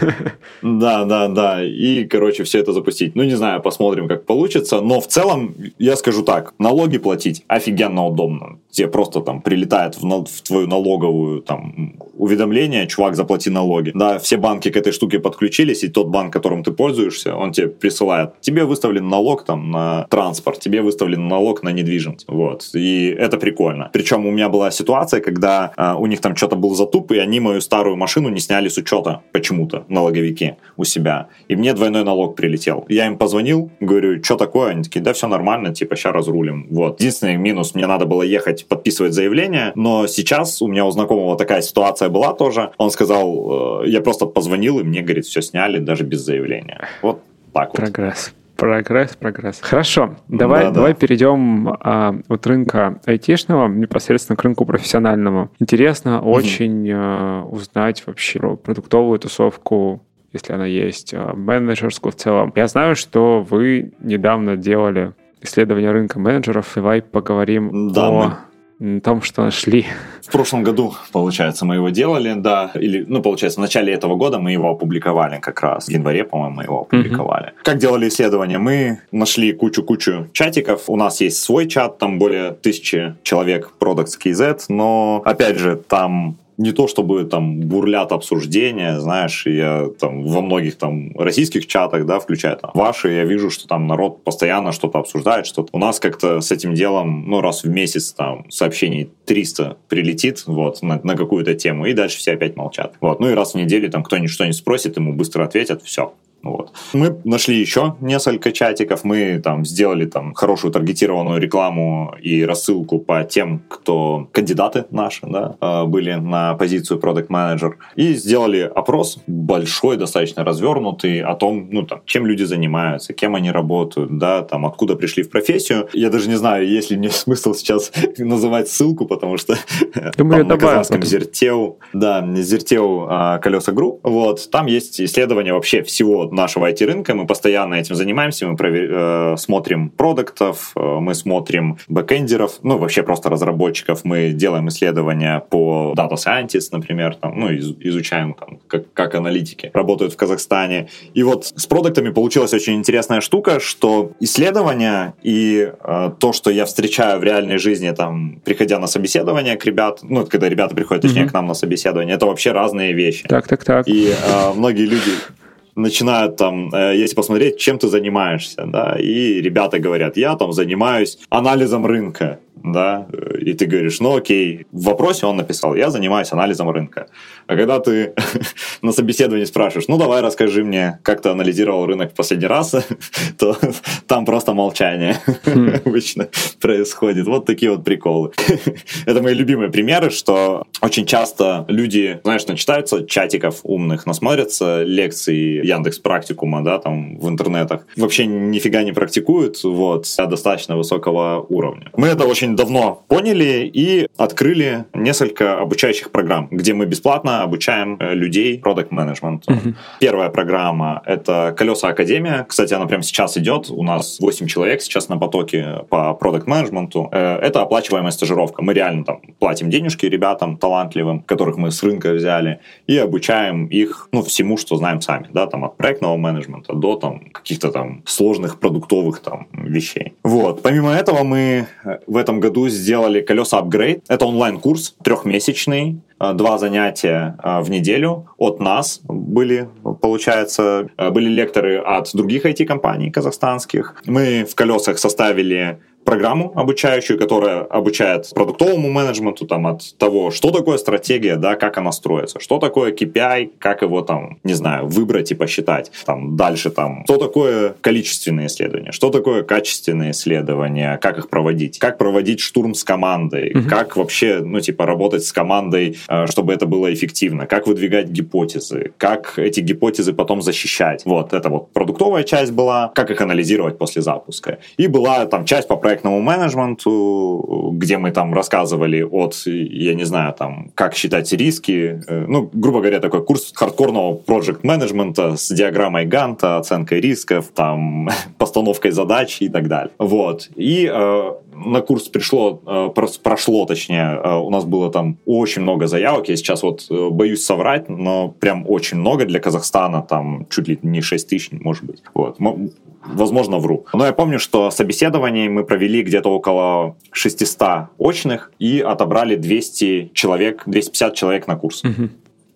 Да, да, да. И, короче, все это запустить. Ну, не знаю, знаю, посмотрим, как получится. Но в целом, я скажу так, налоги платить офигенно удобно. Тебе просто там прилетает в, в твою налоговую там уведомление, чувак, заплати налоги. Да, все банки к этой штуке подключились, и тот банк, которым ты пользуешься, он тебе присылает. Тебе выставлен налог там на транспорт, тебе выставлен налог на недвижимость. Вот. И это прикольно. Причем у меня была ситуация, когда а, у них там что-то был затуп, и они мою старую машину не сняли с учета почему-то, налоговики у себя. И мне двойной налог прилетел. Я им позвонил, говорю, что такое? Они такие, да все нормально, типа, сейчас разрулим. Вот. Единственный минус, мне надо было ехать подписывать заявление, но сейчас у меня у знакомого такая ситуация была тоже. Он сказал, э, я просто позвонил, и мне, говорит, все сняли, даже без заявления. Вот так вот. Прогресс. Прогресс, прогресс. Хорошо, давай, да, давай да. перейдем а, от рынка айтишного непосредственно к рынку профессиональному. Интересно угу. очень а, узнать вообще про продуктовую тусовку если она есть, а, менеджерскую в целом. Я знаю, что вы недавно делали исследование рынка менеджеров. Давай поговорим да, о мы том, что нашли. В прошлом году, получается, мы его делали, да, или, ну, получается, в начале этого года мы его опубликовали как раз. В январе, по-моему, мы его опубликовали. Mm-hmm. Как делали исследование? Мы нашли кучу-кучу чатиков. У нас есть свой чат, там более тысячи человек, Products KZ, но, опять же, там не то чтобы там бурлят обсуждения, знаешь, я там во многих там российских чатах, да, включая там ваши, я вижу, что там народ постоянно что-то обсуждает, что-то. У нас как-то с этим делом, ну, раз в месяц там сообщений 300 прилетит, вот, на, на какую-то тему, и дальше все опять молчат. Вот, ну и раз в неделю там кто-нибудь что-нибудь спросит, ему быстро ответят, все, вот. Мы нашли еще несколько чатиков, мы там сделали там хорошую таргетированную рекламу и рассылку по тем, кто кандидаты наши, да, а, были на позицию продукт менеджер и сделали опрос большой, достаточно развернутый о том, ну там, чем люди занимаются, кем они работают, да, там, откуда пришли в профессию. Я даже не знаю, есть ли мне смысл сейчас называть ссылку, потому что там, на казахском Зерттеу, да, Зерттеу а, колеса Групп, вот, там есть исследование вообще всего нашего IT-рынка, мы постоянно этим занимаемся, мы провер... э, смотрим продуктов, э, мы смотрим бэкэндеров, ну, вообще просто разработчиков, мы делаем исследования по Data Scientist, например, там, ну, из, изучаем, там, как, как аналитики работают в Казахстане. И вот с продуктами получилась очень интересная штука, что исследования и э, то, что я встречаю в реальной жизни, там, приходя на собеседование к ребят, ну, когда ребята приходят, точнее, mm-hmm. к нам на собеседование, это вообще разные вещи. Так, так, так. И э, многие люди начинают там, э, если посмотреть, чем ты занимаешься, да, и ребята говорят, я там занимаюсь анализом рынка, да, и ты говоришь, ну окей, в вопросе он написал, я занимаюсь анализом рынка. А когда ты на собеседовании спрашиваешь, ну давай расскажи мне, как ты анализировал рынок в последний раз, то там просто молчание обычно происходит. Вот такие вот приколы. Это мои любимые примеры, что очень часто люди, знаешь, начитаются чатиков умных, насмотрятся лекции Яндекс Практикума, да, там в интернетах, вообще нифига не практикуют, вот, достаточно высокого уровня. Мы это очень очень давно поняли и открыли несколько обучающих программ, где мы бесплатно обучаем э, людей продукт менеджменту. Uh-huh. Первая программа — это «Колеса Академия». Кстати, она прямо сейчас идет. У нас 8 человек сейчас на потоке по продукт менеджменту. Э, это оплачиваемая стажировка. Мы реально там платим денежки ребятам талантливым, которых мы с рынка взяли, и обучаем их ну, всему, что знаем сами. Да, там, от проектного менеджмента до там, каких-то там сложных продуктовых там, вещей. Вот. Помимо этого мы э, в этом году сделали колеса апгрейд. Это онлайн-курс трехмесячный, два занятия э, в неделю от нас были, получается, э, были лекторы от других IT-компаний казахстанских. Мы в колесах составили программу обучающую, которая обучает продуктовому менеджменту там, от того, что такое стратегия, да, как она строится, что такое KPI, как его там, не знаю, выбрать и посчитать. Там, дальше там, что такое количественные исследования, что такое качественные исследования, как их проводить, как проводить штурм с командой, угу. как вообще, ну, типа, работать с командой, э, чтобы это было эффективно, как выдвигать гипотезы, как эти гипотезы потом защищать. Вот, это вот продуктовая часть была, как их анализировать после запуска. И была там часть по проекту проектному менеджменту, где мы там рассказывали от, я не знаю, там, как считать риски, э, ну, грубо говоря, такой курс хардкорного проект менеджмента с диаграммой Ганта, оценкой рисков, там, постановкой задач и так далее. Вот. И э, на курс пришло, э, прошло, точнее, э, у нас было там очень много заявок, я сейчас вот э, боюсь соврать, но прям очень много для Казахстана, там чуть ли не 6 тысяч, может быть. Вот. Возможно, вру. Но я помню, что собеседований мы провели где-то около 600 очных и отобрали 200 человек, 250 человек на курс. Угу.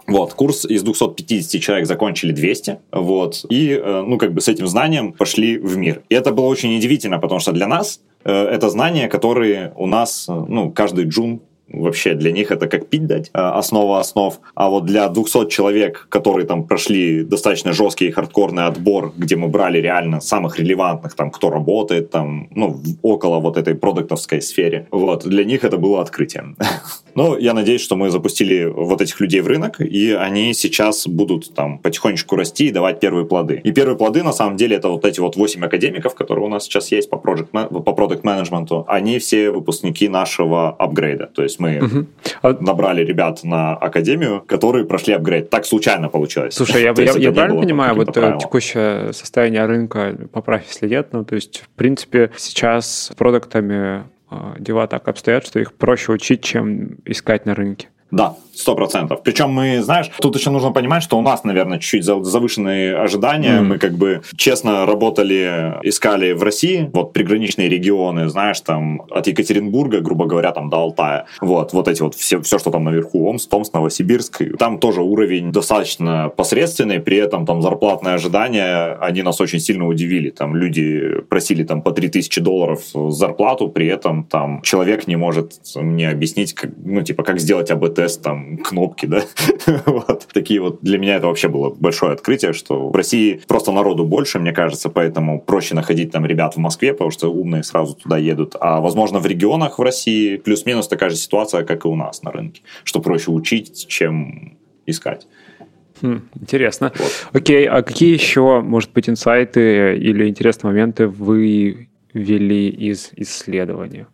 Вот, курс из 250 человек закончили 200, вот, и, ну, как бы с этим знанием пошли в мир. И это было очень удивительно, потому что для нас это знания, которые у нас, э, ну, каждый джун вообще для них это как пить дать, э, основа основ. А вот для 200 человек, которые там прошли достаточно жесткий хардкорный отбор, где мы брали реально самых релевантных, там, кто работает там, ну, около вот этой продуктовской сфере, вот, для них это было открытием. Но я надеюсь, что мы запустили вот этих людей в рынок, и они сейчас будут там потихонечку расти и давать первые плоды. И первые плоды, на самом деле, это вот эти вот 8 академиков, которые у нас сейчас есть по продукт по продукт менеджменту они все выпускники нашего апгрейда. То есть мы угу. а... набрали ребят на академию, которые прошли апгрейд. Так случайно получилось. Слушай, я, я, я правильно понимаю, вот э, правилам. текущее состояние рынка, поправь, если нет, ну, то есть, в принципе, сейчас продуктами а, дела так обстоят, что их проще учить, чем искать на рынке. Да, Сто процентов. Причем мы, знаешь, тут еще нужно понимать, что у нас, наверное, чуть-чуть завышенные ожидания. Mm. Мы как бы честно работали, искали в России, вот приграничные регионы, знаешь, там от Екатеринбурга, грубо говоря, там до Алтая. Вот, вот эти вот все, все что там наверху, Омск, Томск, Новосибирск. Там тоже уровень достаточно посредственный, при этом там зарплатные ожидания, они нас очень сильно удивили. Там люди просили там по 3000 долларов зарплату, при этом там человек не может мне объяснить, как, ну, типа, как сделать АБ-тест там кнопки, да. вот. Такие вот для меня это вообще было большое открытие, что в России просто народу больше, мне кажется, поэтому проще находить там ребят в Москве, потому что умные сразу туда едут. А возможно в регионах в России плюс-минус такая же ситуация, как и у нас на рынке, что проще учить, чем искать. Хм, интересно. Вот. Окей, а какие еще, может быть, инсайты или интересные моменты вы ввели из исследования?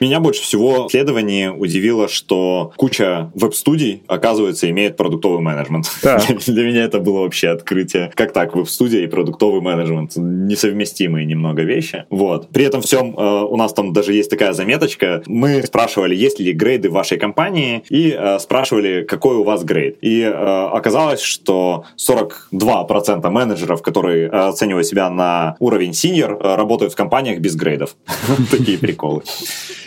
Меня больше всего исследование удивило, что куча веб-студий, оказывается, имеет продуктовый менеджмент. Да. Для меня это было вообще открытие. Как так, веб-студия и продуктовый менеджмент? Несовместимые немного вещи. Вот. При этом всем э, у нас там даже есть такая заметочка. Мы спрашивали, есть ли грейды в вашей компании, и э, спрашивали, какой у вас грейд. И э, оказалось, что 42% менеджеров, которые э, оценивают себя на уровень senior, э, работают в компаниях без грейдов. Такие приколы.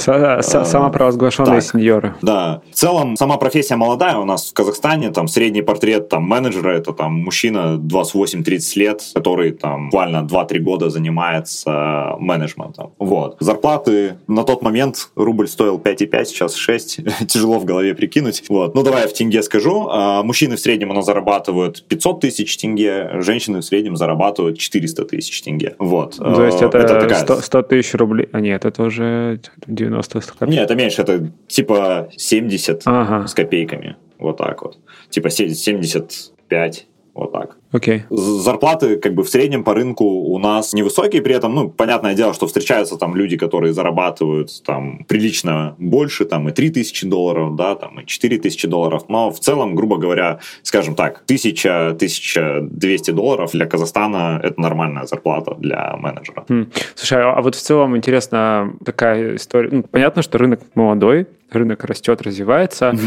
самопровозглашенные так, сеньоры. Да. В целом, сама профессия молодая у нас в Казахстане. Там средний портрет там, менеджера это там мужчина 28-30 лет, который там буквально 2-3 года занимается менеджментом. Вот. Зарплаты на тот момент рубль стоил 5,5, сейчас 6. Тяжело в голове прикинуть. Вот. Ну, давай я в тенге скажу. А, мужчины в среднем у нас зарабатывают 500 тысяч тенге, женщины в среднем зарабатывают 400 тысяч тенге. Вот. То есть это, это такая... 100, 100 тысяч рублей? А нет, это уже 90 копеек. Нет, это меньше, это типа 70 ага. с копейками. Вот так вот. Типа 75, вот так. Окей. Okay. Зарплаты как бы в среднем по рынку у нас невысокие, при этом, ну, понятное дело, что встречаются там люди, которые зарабатывают там прилично больше, там и 3 тысячи долларов, да, там и 4 тысячи долларов, но в целом, грубо говоря, скажем так, 1000-1200 долларов для Казахстана это нормальная зарплата для менеджера. Хм. Слушай, а, а вот в целом интересно такая история, ну, понятно, что рынок молодой, рынок растет, развивается, угу.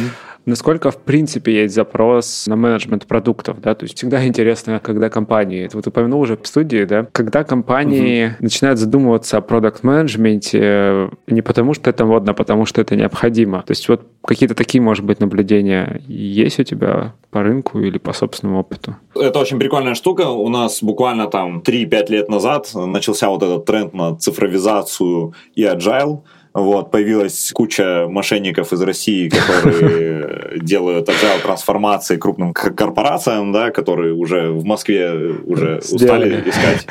насколько в принципе есть запрос на менеджмент продуктов, да, то есть всегда интересно, когда компании, вот упомянул уже в студии, да, когда компании угу. начинают задумываться о продукт-менеджменте не потому, что это модно, а потому что это необходимо. То есть вот какие-то такие, может быть, наблюдения есть у тебя по рынку или по собственному опыту? Это очень прикольная штука. У нас буквально там 3-5 лет назад начался вот этот тренд на цифровизацию и agile. Вот, появилась куча мошенников из России, которые делают agile трансформации крупным корпорациям, да, которые уже в Москве уже устали искать.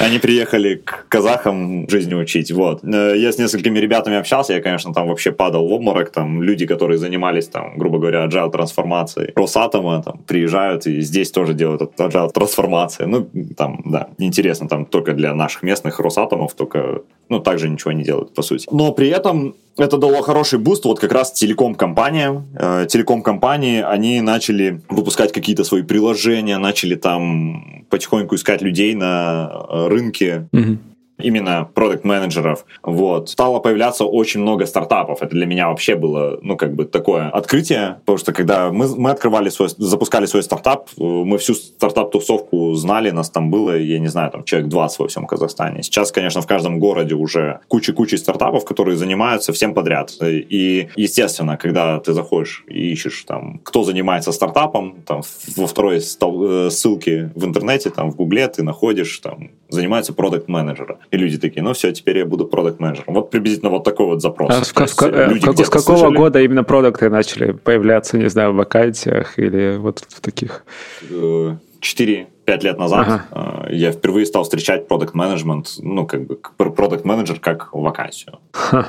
Они приехали к казахам жизни учить. Вот. Э, я с несколькими ребятами общался, я, конечно, там вообще падал в обморок. Там люди, которые занимались, там, грубо говоря, agile трансформацией Росатома, там, приезжают и здесь тоже делают agile трансформации. Ну, там, да, интересно, там только для наших местных Росатомов, только ну, также ничего не делают, по сути. Но при этом это дало хороший boost вот как раз телеком-компаниям. Э, телеком-компании, они начали выпускать какие-то свои приложения, начали там потихоньку искать людей на э, рынке. Mm-hmm именно продукт-менеджеров. Вот. Стало появляться очень много стартапов. Это для меня вообще было, ну, как бы такое открытие, потому что когда мы, мы открывали свой, запускали свой стартап, мы всю стартап-тусовку знали, нас там было, я не знаю, там человек 20 во всем Казахстане. Сейчас, конечно, в каждом городе уже куча-куча стартапов, которые занимаются всем подряд. И, естественно, когда ты заходишь и ищешь там, кто занимается стартапом, там, во второй э, ссылке в интернете, там, в Гугле ты находишь, там, занимается продукт-менеджера. И люди такие, ну все, теперь я буду продукт менеджером Вот приблизительно вот такой вот запрос. А в, в, э, люди как, с какого слышали? года именно продукты начали появляться, не знаю, в вакансиях или вот в таких? 4-5 э, лет назад ага. Э, я впервые стал встречать продукт менеджмент ну, как бы продукт менеджер как вакансию. Ха.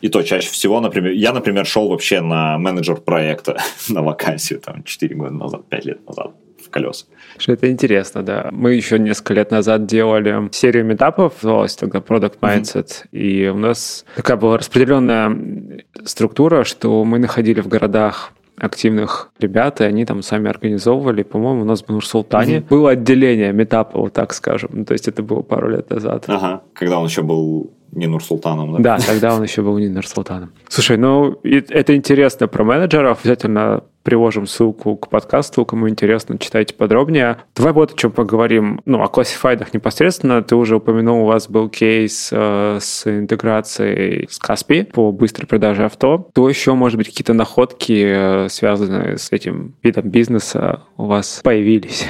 И то чаще всего, например, я, например, шел вообще на менеджер проекта на вакансию там 4 года назад, 5 лет назад в колеса. Что это интересно, да. Мы еще несколько лет назад делали серию метапов, называлась тогда Product Mindset, mm-hmm. и у нас такая была распределенная структура, что мы находили в городах активных ребят, и они там сами организовывали. По-моему, у нас в Нур-Султане mm-hmm. было отделение метапа, вот так скажем. Ну, то есть это было пару лет назад. Ага, когда он еще был не Нурсултаном, да? Да, тогда он еще был не Нурсултаном. Слушай, ну это интересно про менеджеров. Обязательно приложим ссылку к подкасту, кому интересно, читайте подробнее. Давай вот о чем поговорим. Ну, о классифайдах непосредственно. Ты уже упомянул, у вас был кейс э, с интеграцией с Каспи по быстрой продаже авто. То еще, может быть, какие-то находки, э, связанные с этим видом бизнеса у вас появились?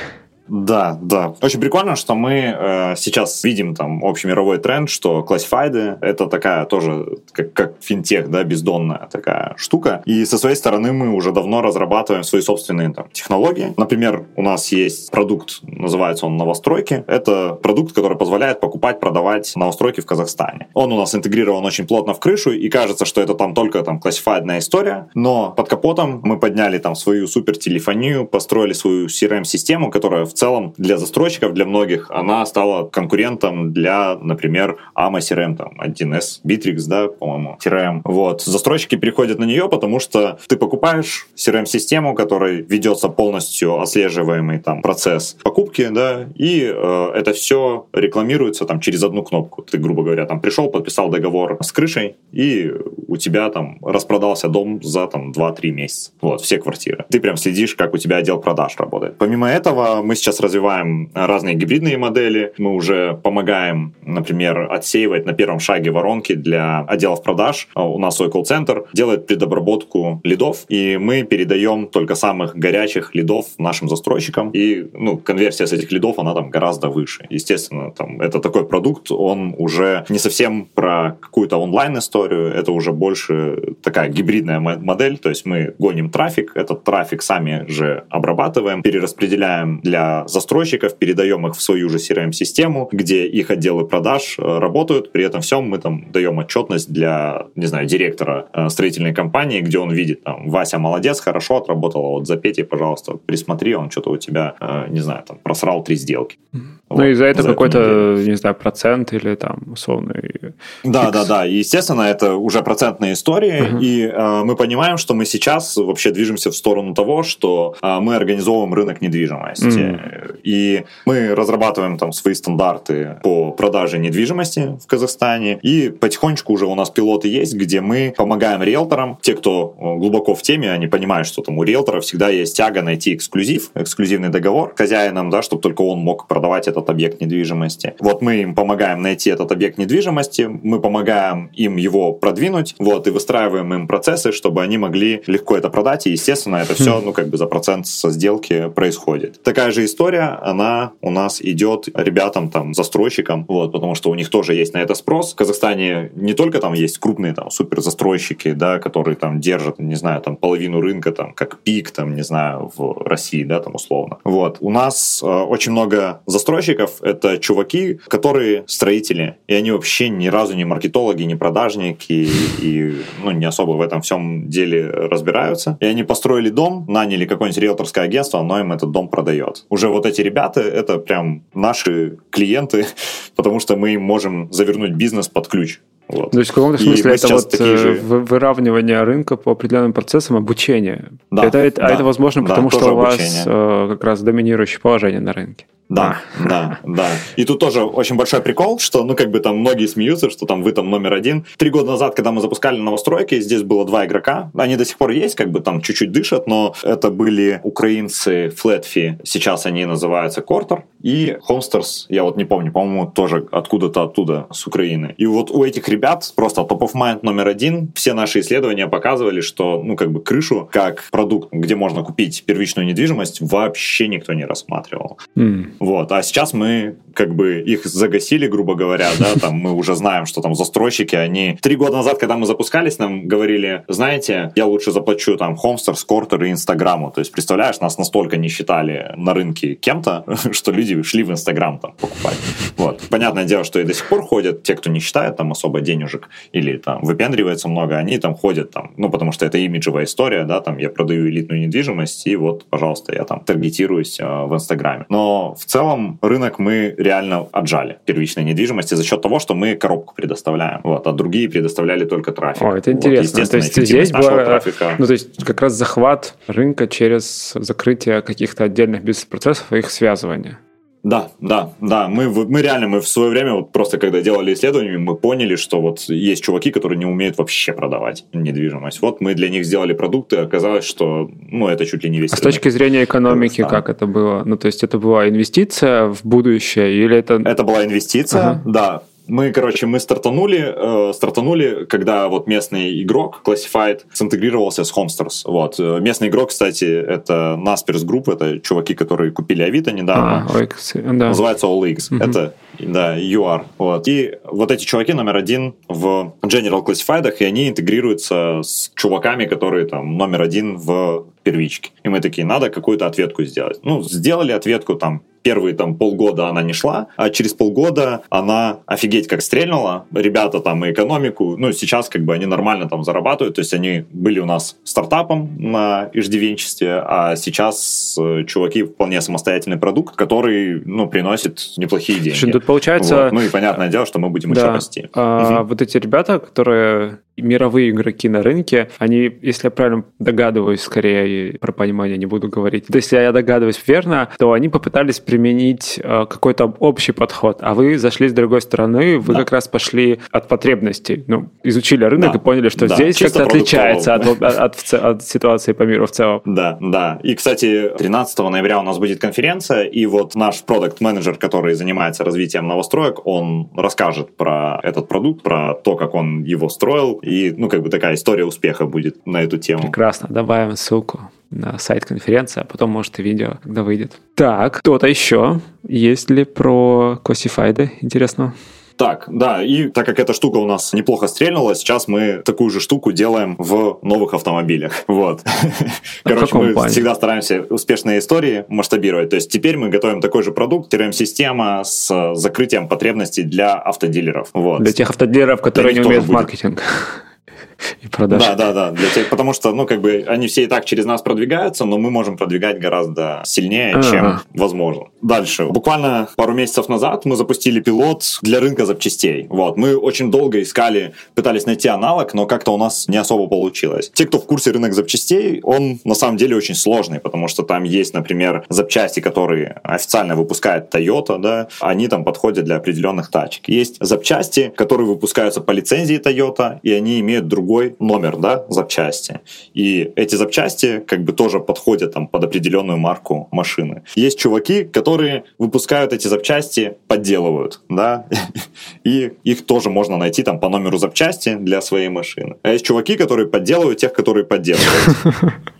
Да, да. Очень прикольно, что мы э, сейчас видим там общемировой тренд, что классифайды — это такая тоже, как, как финтех, да, бездонная такая штука. И со своей стороны мы уже давно разрабатываем свои собственные там, технологии. Например, у нас есть продукт, называется он «Новостройки». Это продукт, который позволяет покупать, продавать новостройки в Казахстане. Он у нас интегрирован очень плотно в крышу, и кажется, что это там только там классифайдная история, но под капотом мы подняли там свою супертелефонию, построили свою CRM-систему, которая в целом для застройщиков, для многих, она стала конкурентом для, например, AMA CRM, там, 1С, Bittrex, да, по-моему, CRM. Вот. Застройщики переходят на нее, потому что ты покупаешь CRM-систему, которой ведется полностью отслеживаемый там процесс покупки, да, и э, это все рекламируется там через одну кнопку. Ты, грубо говоря, там пришел, подписал договор с крышей, и у тебя там распродался дом за там 2-3 месяца. Вот, все квартиры. Ты прям следишь, как у тебя отдел продаж работает. Помимо этого, мы сейчас развиваем разные гибридные модели. Мы уже помогаем, например, отсеивать на первом шаге воронки для отделов продаж. А у нас свой колл-центр делает предобработку лидов, и мы передаем только самых горячих лидов нашим застройщикам. И ну, конверсия с этих лидов, она там гораздо выше. Естественно, там, это такой продукт, он уже не совсем про какую-то онлайн-историю, это уже больше такая гибридная модель, то есть мы гоним трафик, этот трафик сами же обрабатываем, перераспределяем для застройщиков, передаем их в свою же CRM-систему, где их отделы продаж э, работают, при этом всем мы там даем отчетность для, не знаю, директора э, строительной компании, где он видит, там, Вася молодец, хорошо отработал, вот за Петей, пожалуйста, присмотри, он что-то у тебя, э, не знаю, там, просрал три сделки. Ну вот, и за это какой-то, не знаю, процент или там условный... Да, фикс. да, да, естественно, это уже процентная история, uh-huh. и э, мы понимаем, что мы сейчас вообще движемся в сторону того, что э, мы организовываем рынок недвижимости, uh-huh. и мы разрабатываем там свои стандарты по продаже недвижимости в Казахстане, и потихонечку уже у нас пилоты есть, где мы помогаем риэлторам, те, кто э, глубоко в теме, они понимают, что там у риэлтора всегда есть тяга найти эксклюзив, эксклюзивный договор хозяином, да, чтобы только он мог продавать это этот объект недвижимости. Вот мы им помогаем найти этот объект недвижимости, мы помогаем им его продвинуть, вот, и выстраиваем им процессы, чтобы они могли легко это продать, и, естественно, это все, хм. ну, как бы за процент со сделки происходит. Такая же история, она у нас идет ребятам, там, застройщикам, вот, потому что у них тоже есть на это спрос. В Казахстане не только там есть крупные, там, суперзастройщики, да, которые там держат, не знаю, там, половину рынка, там, как пик, там, не знаю, в России, да, там, условно. Вот. У нас э, очень много застройщиков, это чуваки, которые строители, и они вообще ни разу не маркетологи, не продажники, и ну, не особо в этом всем деле разбираются. И они построили дом, наняли какое-нибудь риэлторское агентство, оно им этот дом продает. Уже вот эти ребята — это прям наши клиенты, потому что мы им можем завернуть бизнес под ключ. Вот. То есть в каком-то смысле это вот э, же... выравнивание рынка по определенным процессам обучения. Да, это, это, а да, а это возможно, потому да, что у вас обучение. Э, как раз доминирующее положение на рынке. Да, да, да. И тут тоже очень большой прикол, что, ну, как бы там многие смеются, что там вы там номер один. Три года назад, когда мы запускали новостройки, здесь было два игрока. Они до сих пор есть, как бы там чуть-чуть дышат, но это были украинцы Flatfee, сейчас они называются Quarter, и Homesters, я вот не помню, по-моему, тоже откуда-то оттуда, с Украины. И вот у этих ребят просто top of mind номер один. Все наши исследования показывали, что, ну, как бы крышу как продукт, где можно купить первичную недвижимость, вообще никто не рассматривал. Mm. Вот. А сейчас мы как бы их загасили, грубо говоря, да, там мы уже знаем, что там застройщики, они три года назад, когда мы запускались, нам говорили, знаете, я лучше заплачу там Homesters, Quarter и Инстаграму. То есть, представляешь, нас настолько не считали на рынке кем-то, что люди шли в Инстаграм там покупать. Вот. Понятное дело, что и до сих пор ходят те, кто не считает там особо денежек или там выпендривается много, они там ходят там, ну, потому что это имиджевая история, да, там я продаю элитную недвижимость, и вот, пожалуйста, я там таргетируюсь э, в Инстаграме. Но в целом рынок мы реально отжали первичной недвижимости за счет того, что мы коробку предоставляем, вот, а другие предоставляли только трафик. О, это интересно. Вот, то есть здесь была, трафика... ну, то есть как раз захват рынка через закрытие каких-то отдельных бизнес-процессов и их связывание. Да, да, да. Мы, мы реально, мы в свое время, вот просто когда делали исследования, мы поняли, что вот есть чуваки, которые не умеют вообще продавать недвижимость. Вот мы для них сделали продукты, оказалось, что ну, это чуть ли не весь а С точки зрения экономики, как это было? Ну, то есть это была инвестиция в будущее или это... Это была инвестиция, ага. да мы, короче, мы стартанули, э, стартанули, когда вот местный игрок Classified синтегрировался с Homesters. Вот. Э, местный игрок, кстати, это Naspers Group, это чуваки, которые купили Авито недавно. А, OX, да. Называется OLX. Угу. Это, да, UR. Вот. И вот эти чуваки номер один в General Classified, и они интегрируются с чуваками, которые там номер один в первички. И мы такие, надо какую-то ответку сделать. Ну, сделали ответку там первые там полгода она не шла, а через полгода она офигеть как стрельнула. Ребята там и экономику, ну, сейчас как бы они нормально там зарабатывают, то есть они были у нас стартапом на иждивенчестве, а сейчас э, чуваки вполне самостоятельный продукт, который, ну, приносит неплохие деньги. Слушай, тут получается... Вот. Ну и понятное дело, что мы будем да. еще расти. А, угу. Вот эти ребята, которые мировые игроки на рынке, они, если я правильно догадываюсь, скорее про понимание не буду говорить, то если я догадываюсь верно, то они попытались применить э, какой-то общий подход, а вы зашли с другой стороны, вы да. как раз пошли от потребностей, ну, изучили рынок да. и поняли, что да. здесь как-то отличается от, от, от, от ситуации по миру в целом. Да, да. И, кстати, 13 ноября у нас будет конференция, и вот наш продукт-менеджер, который занимается развитием новостроек, он расскажет про этот продукт, про то, как он его строил, и, ну, как бы такая история успеха будет на эту тему. Прекрасно. Добавим ссылку на сайт конференции, а потом, может, и видео, когда выйдет. Так, кто-то еще? Есть ли про Classified интересно? Так, да, и так как эта штука у нас неплохо стрельнула, сейчас мы такую же штуку делаем в новых автомобилях. Вот. Короче, мы плане? всегда стараемся успешные истории масштабировать. То есть теперь мы готовим такой же продукт, CRM-система с закрытием потребностей для автодилеров. Вот. Для тех автодилеров, которые не умеют в маркетинг и продаж. Да, да, да. Для тех, потому что, ну, как бы они все и так через нас продвигаются, но мы можем продвигать гораздо сильнее, А-а-а. чем возможно. Дальше. Буквально пару месяцев назад мы запустили пилот для рынка запчастей. Вот. Мы очень долго искали, пытались найти аналог, но как-то у нас не особо получилось. Те, кто в курсе рынок запчастей, он на самом деле очень сложный, потому что там есть, например, запчасти, которые официально выпускает Toyota, да, они там подходят для определенных тачек. Есть запчасти, которые выпускаются по лицензии Toyota, и они имеют другой номер, да, запчасти. И эти запчасти как бы тоже подходят там под определенную марку машины. Есть чуваки, которые выпускают эти запчасти, подделывают, да, и их тоже можно найти там по номеру запчасти для своей машины. А есть чуваки, которые подделывают тех, которые подделывают.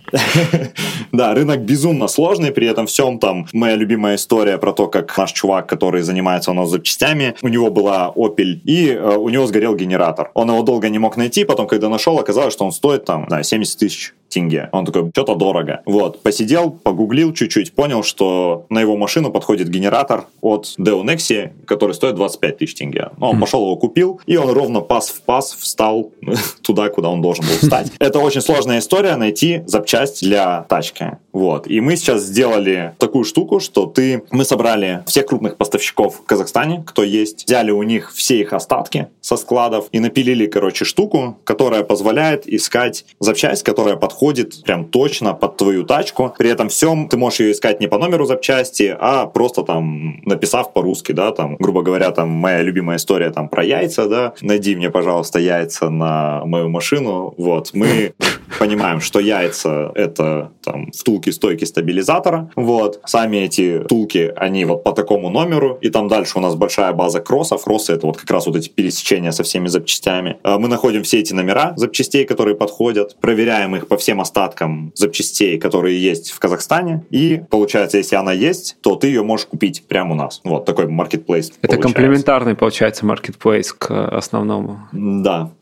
Да, рынок безумно сложный, при этом всем там моя любимая история про то, как наш чувак, который занимается у нас запчастями, у него была Opel, и э, у него сгорел генератор. Он его долго не мог найти, потом, когда нашел, оказалось, что он стоит там, да, 70 тысяч тенге. Он такой, что-то дорого. Вот, посидел, погуглил чуть-чуть, понял, что на его машину подходит генератор от Deo Nexi, который стоит 25 тысяч тенге. Ну, он mm. пошел его купил, и он ровно пас в пас встал туда, куда он должен был встать. Это очень сложная история, найти запчасть для тачки. Вот. И мы сейчас сделали такую штуку, что ты... Мы собрали всех крупных поставщиков в Казахстане, кто есть, взяли у них все их остатки со складов и напилили, короче, штуку, которая позволяет искать запчасть, которая подходит подходит прям точно под твою тачку. При этом всем ты можешь ее искать не по номеру запчасти, а просто там написав по-русски, да, там, грубо говоря, там моя любимая история там про яйца, да, найди мне, пожалуйста, яйца на мою машину, вот, мы понимаем, что яйца это там втулки стойки стабилизатора, вот, сами эти втулки, они вот по такому номеру, и там дальше у нас большая база кроссов, кроссы это вот как раз вот эти пересечения со всеми запчастями. А мы находим все эти номера запчастей, которые подходят, проверяем их по всем всем остаткам запчастей, которые есть в Казахстане. И получается, если она есть, то ты ее можешь купить прямо у нас. Вот такой маркетплейс. Это получается. комплементарный, получается, маркетплейс к основному. Да,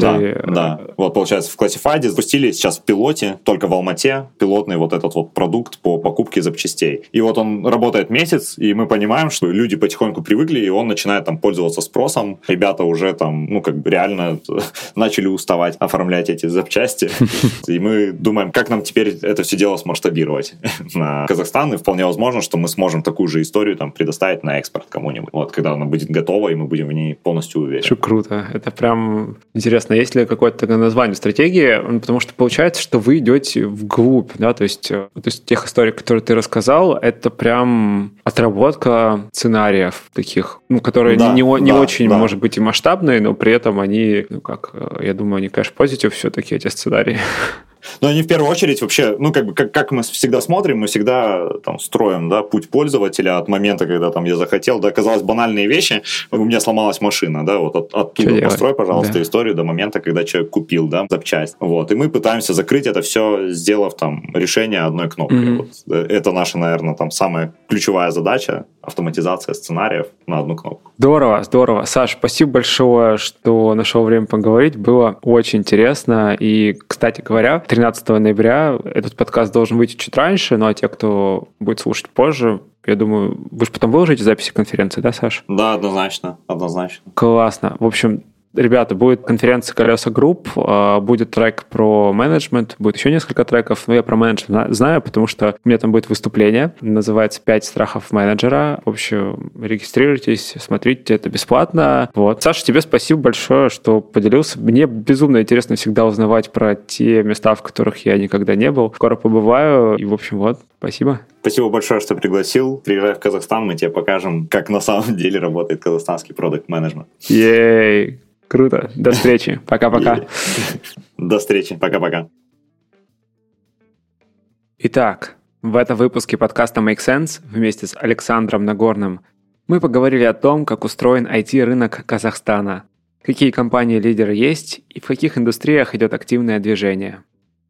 да, и... да. Вот, получается, в Classified запустили сейчас в пилоте, только в Алмате, пилотный вот этот вот продукт по покупке запчастей. И вот он работает месяц, и мы понимаем, что люди потихоньку привыкли, и он начинает там пользоваться спросом. Ребята уже там, ну, как бы реально начали уставать оформлять эти запчасти. И мы думаем, как нам теперь это все дело смасштабировать на Казахстан, и вполне возможно, что мы сможем такую же историю там предоставить на экспорт кому-нибудь. Вот, когда она будет готова, и мы будем в ней полностью уверены. Что круто. Это прям интересно, есть ли какое-то название стратегии, потому что получается, что вы идете вглубь, да, то есть, э, то есть тех историй, которые ты рассказал, это прям отработка сценариев таких, ну, которые да, не, не да, очень, да. может быть, и масштабные, но при этом они, ну, как, э, я думаю, они, конечно, позитив все-таки, эти сценарии. Но они в первую очередь вообще, ну, как бы, как, как мы всегда смотрим, мы всегда там строим, да, путь пользователя от момента, когда там я захотел, да, казалось, банальные вещи, у меня сломалась машина, да, вот от, оттуда Что построй, пожалуйста, да. историю до момента, когда человек купил, да, запчасть. Вот, и мы пытаемся закрыть это все, сделав там решение одной кнопкой. Mm-hmm. Вот. Э, это наша, наверное, там самая ключевая задача — автоматизация сценариев на одну кнопку. Здорово, здорово. Саш, спасибо большое, что нашел время поговорить. Было очень интересно. И, кстати говоря, 13 ноября этот подкаст должен выйти чуть раньше, ну а те, кто будет слушать позже, я думаю, вы же потом выложите записи конференции, да, Саш? Да, однозначно, однозначно. Классно. В общем, Ребята, будет конференция «Колеса групп», а, будет трек про менеджмент, будет еще несколько треков, но я про менеджмент знаю, потому что у меня там будет выступление, называется «Пять страхов менеджера». В общем, регистрируйтесь, смотрите, это бесплатно. Вот. Саша, тебе спасибо большое, что поделился. Мне безумно интересно всегда узнавать про те места, в которых я никогда не был. Скоро побываю, и, в общем, вот, спасибо. Спасибо большое, что пригласил. Приезжай в Казахстан, мы тебе покажем, как на самом деле работает казахстанский продукт менеджмент Ей! Круто. До встречи. Пока-пока. До встречи. Пока-пока. Итак, в этом выпуске подкаста Make Sense вместе с Александром Нагорным мы поговорили о том, как устроен IT-рынок Казахстана, какие компании-лидеры есть и в каких индустриях идет активное движение.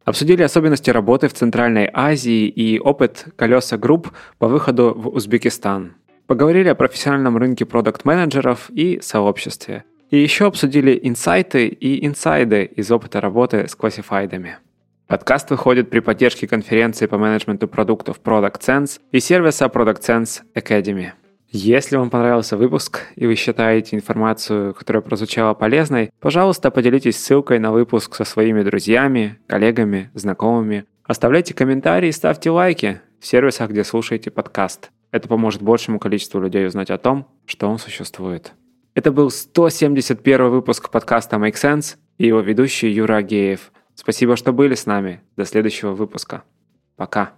Обсудили особенности работы в Центральной Азии и опыт колеса групп по выходу в Узбекистан. Поговорили о профессиональном рынке продукт-менеджеров и сообществе – и еще обсудили инсайты и инсайды из опыта работы с классифайдами. Подкаст выходит при поддержке конференции по менеджменту продуктов Product Sense и сервиса Product Sense Academy. Если вам понравился выпуск и вы считаете информацию, которая прозвучала полезной, пожалуйста, поделитесь ссылкой на выпуск со своими друзьями, коллегами, знакомыми. Оставляйте комментарии и ставьте лайки в сервисах, где слушаете подкаст. Это поможет большему количеству людей узнать о том, что он существует. Это был 171 выпуск подкаста Make Sense и его ведущий Юра Агеев. Спасибо, что были с нами. До следующего выпуска. Пока.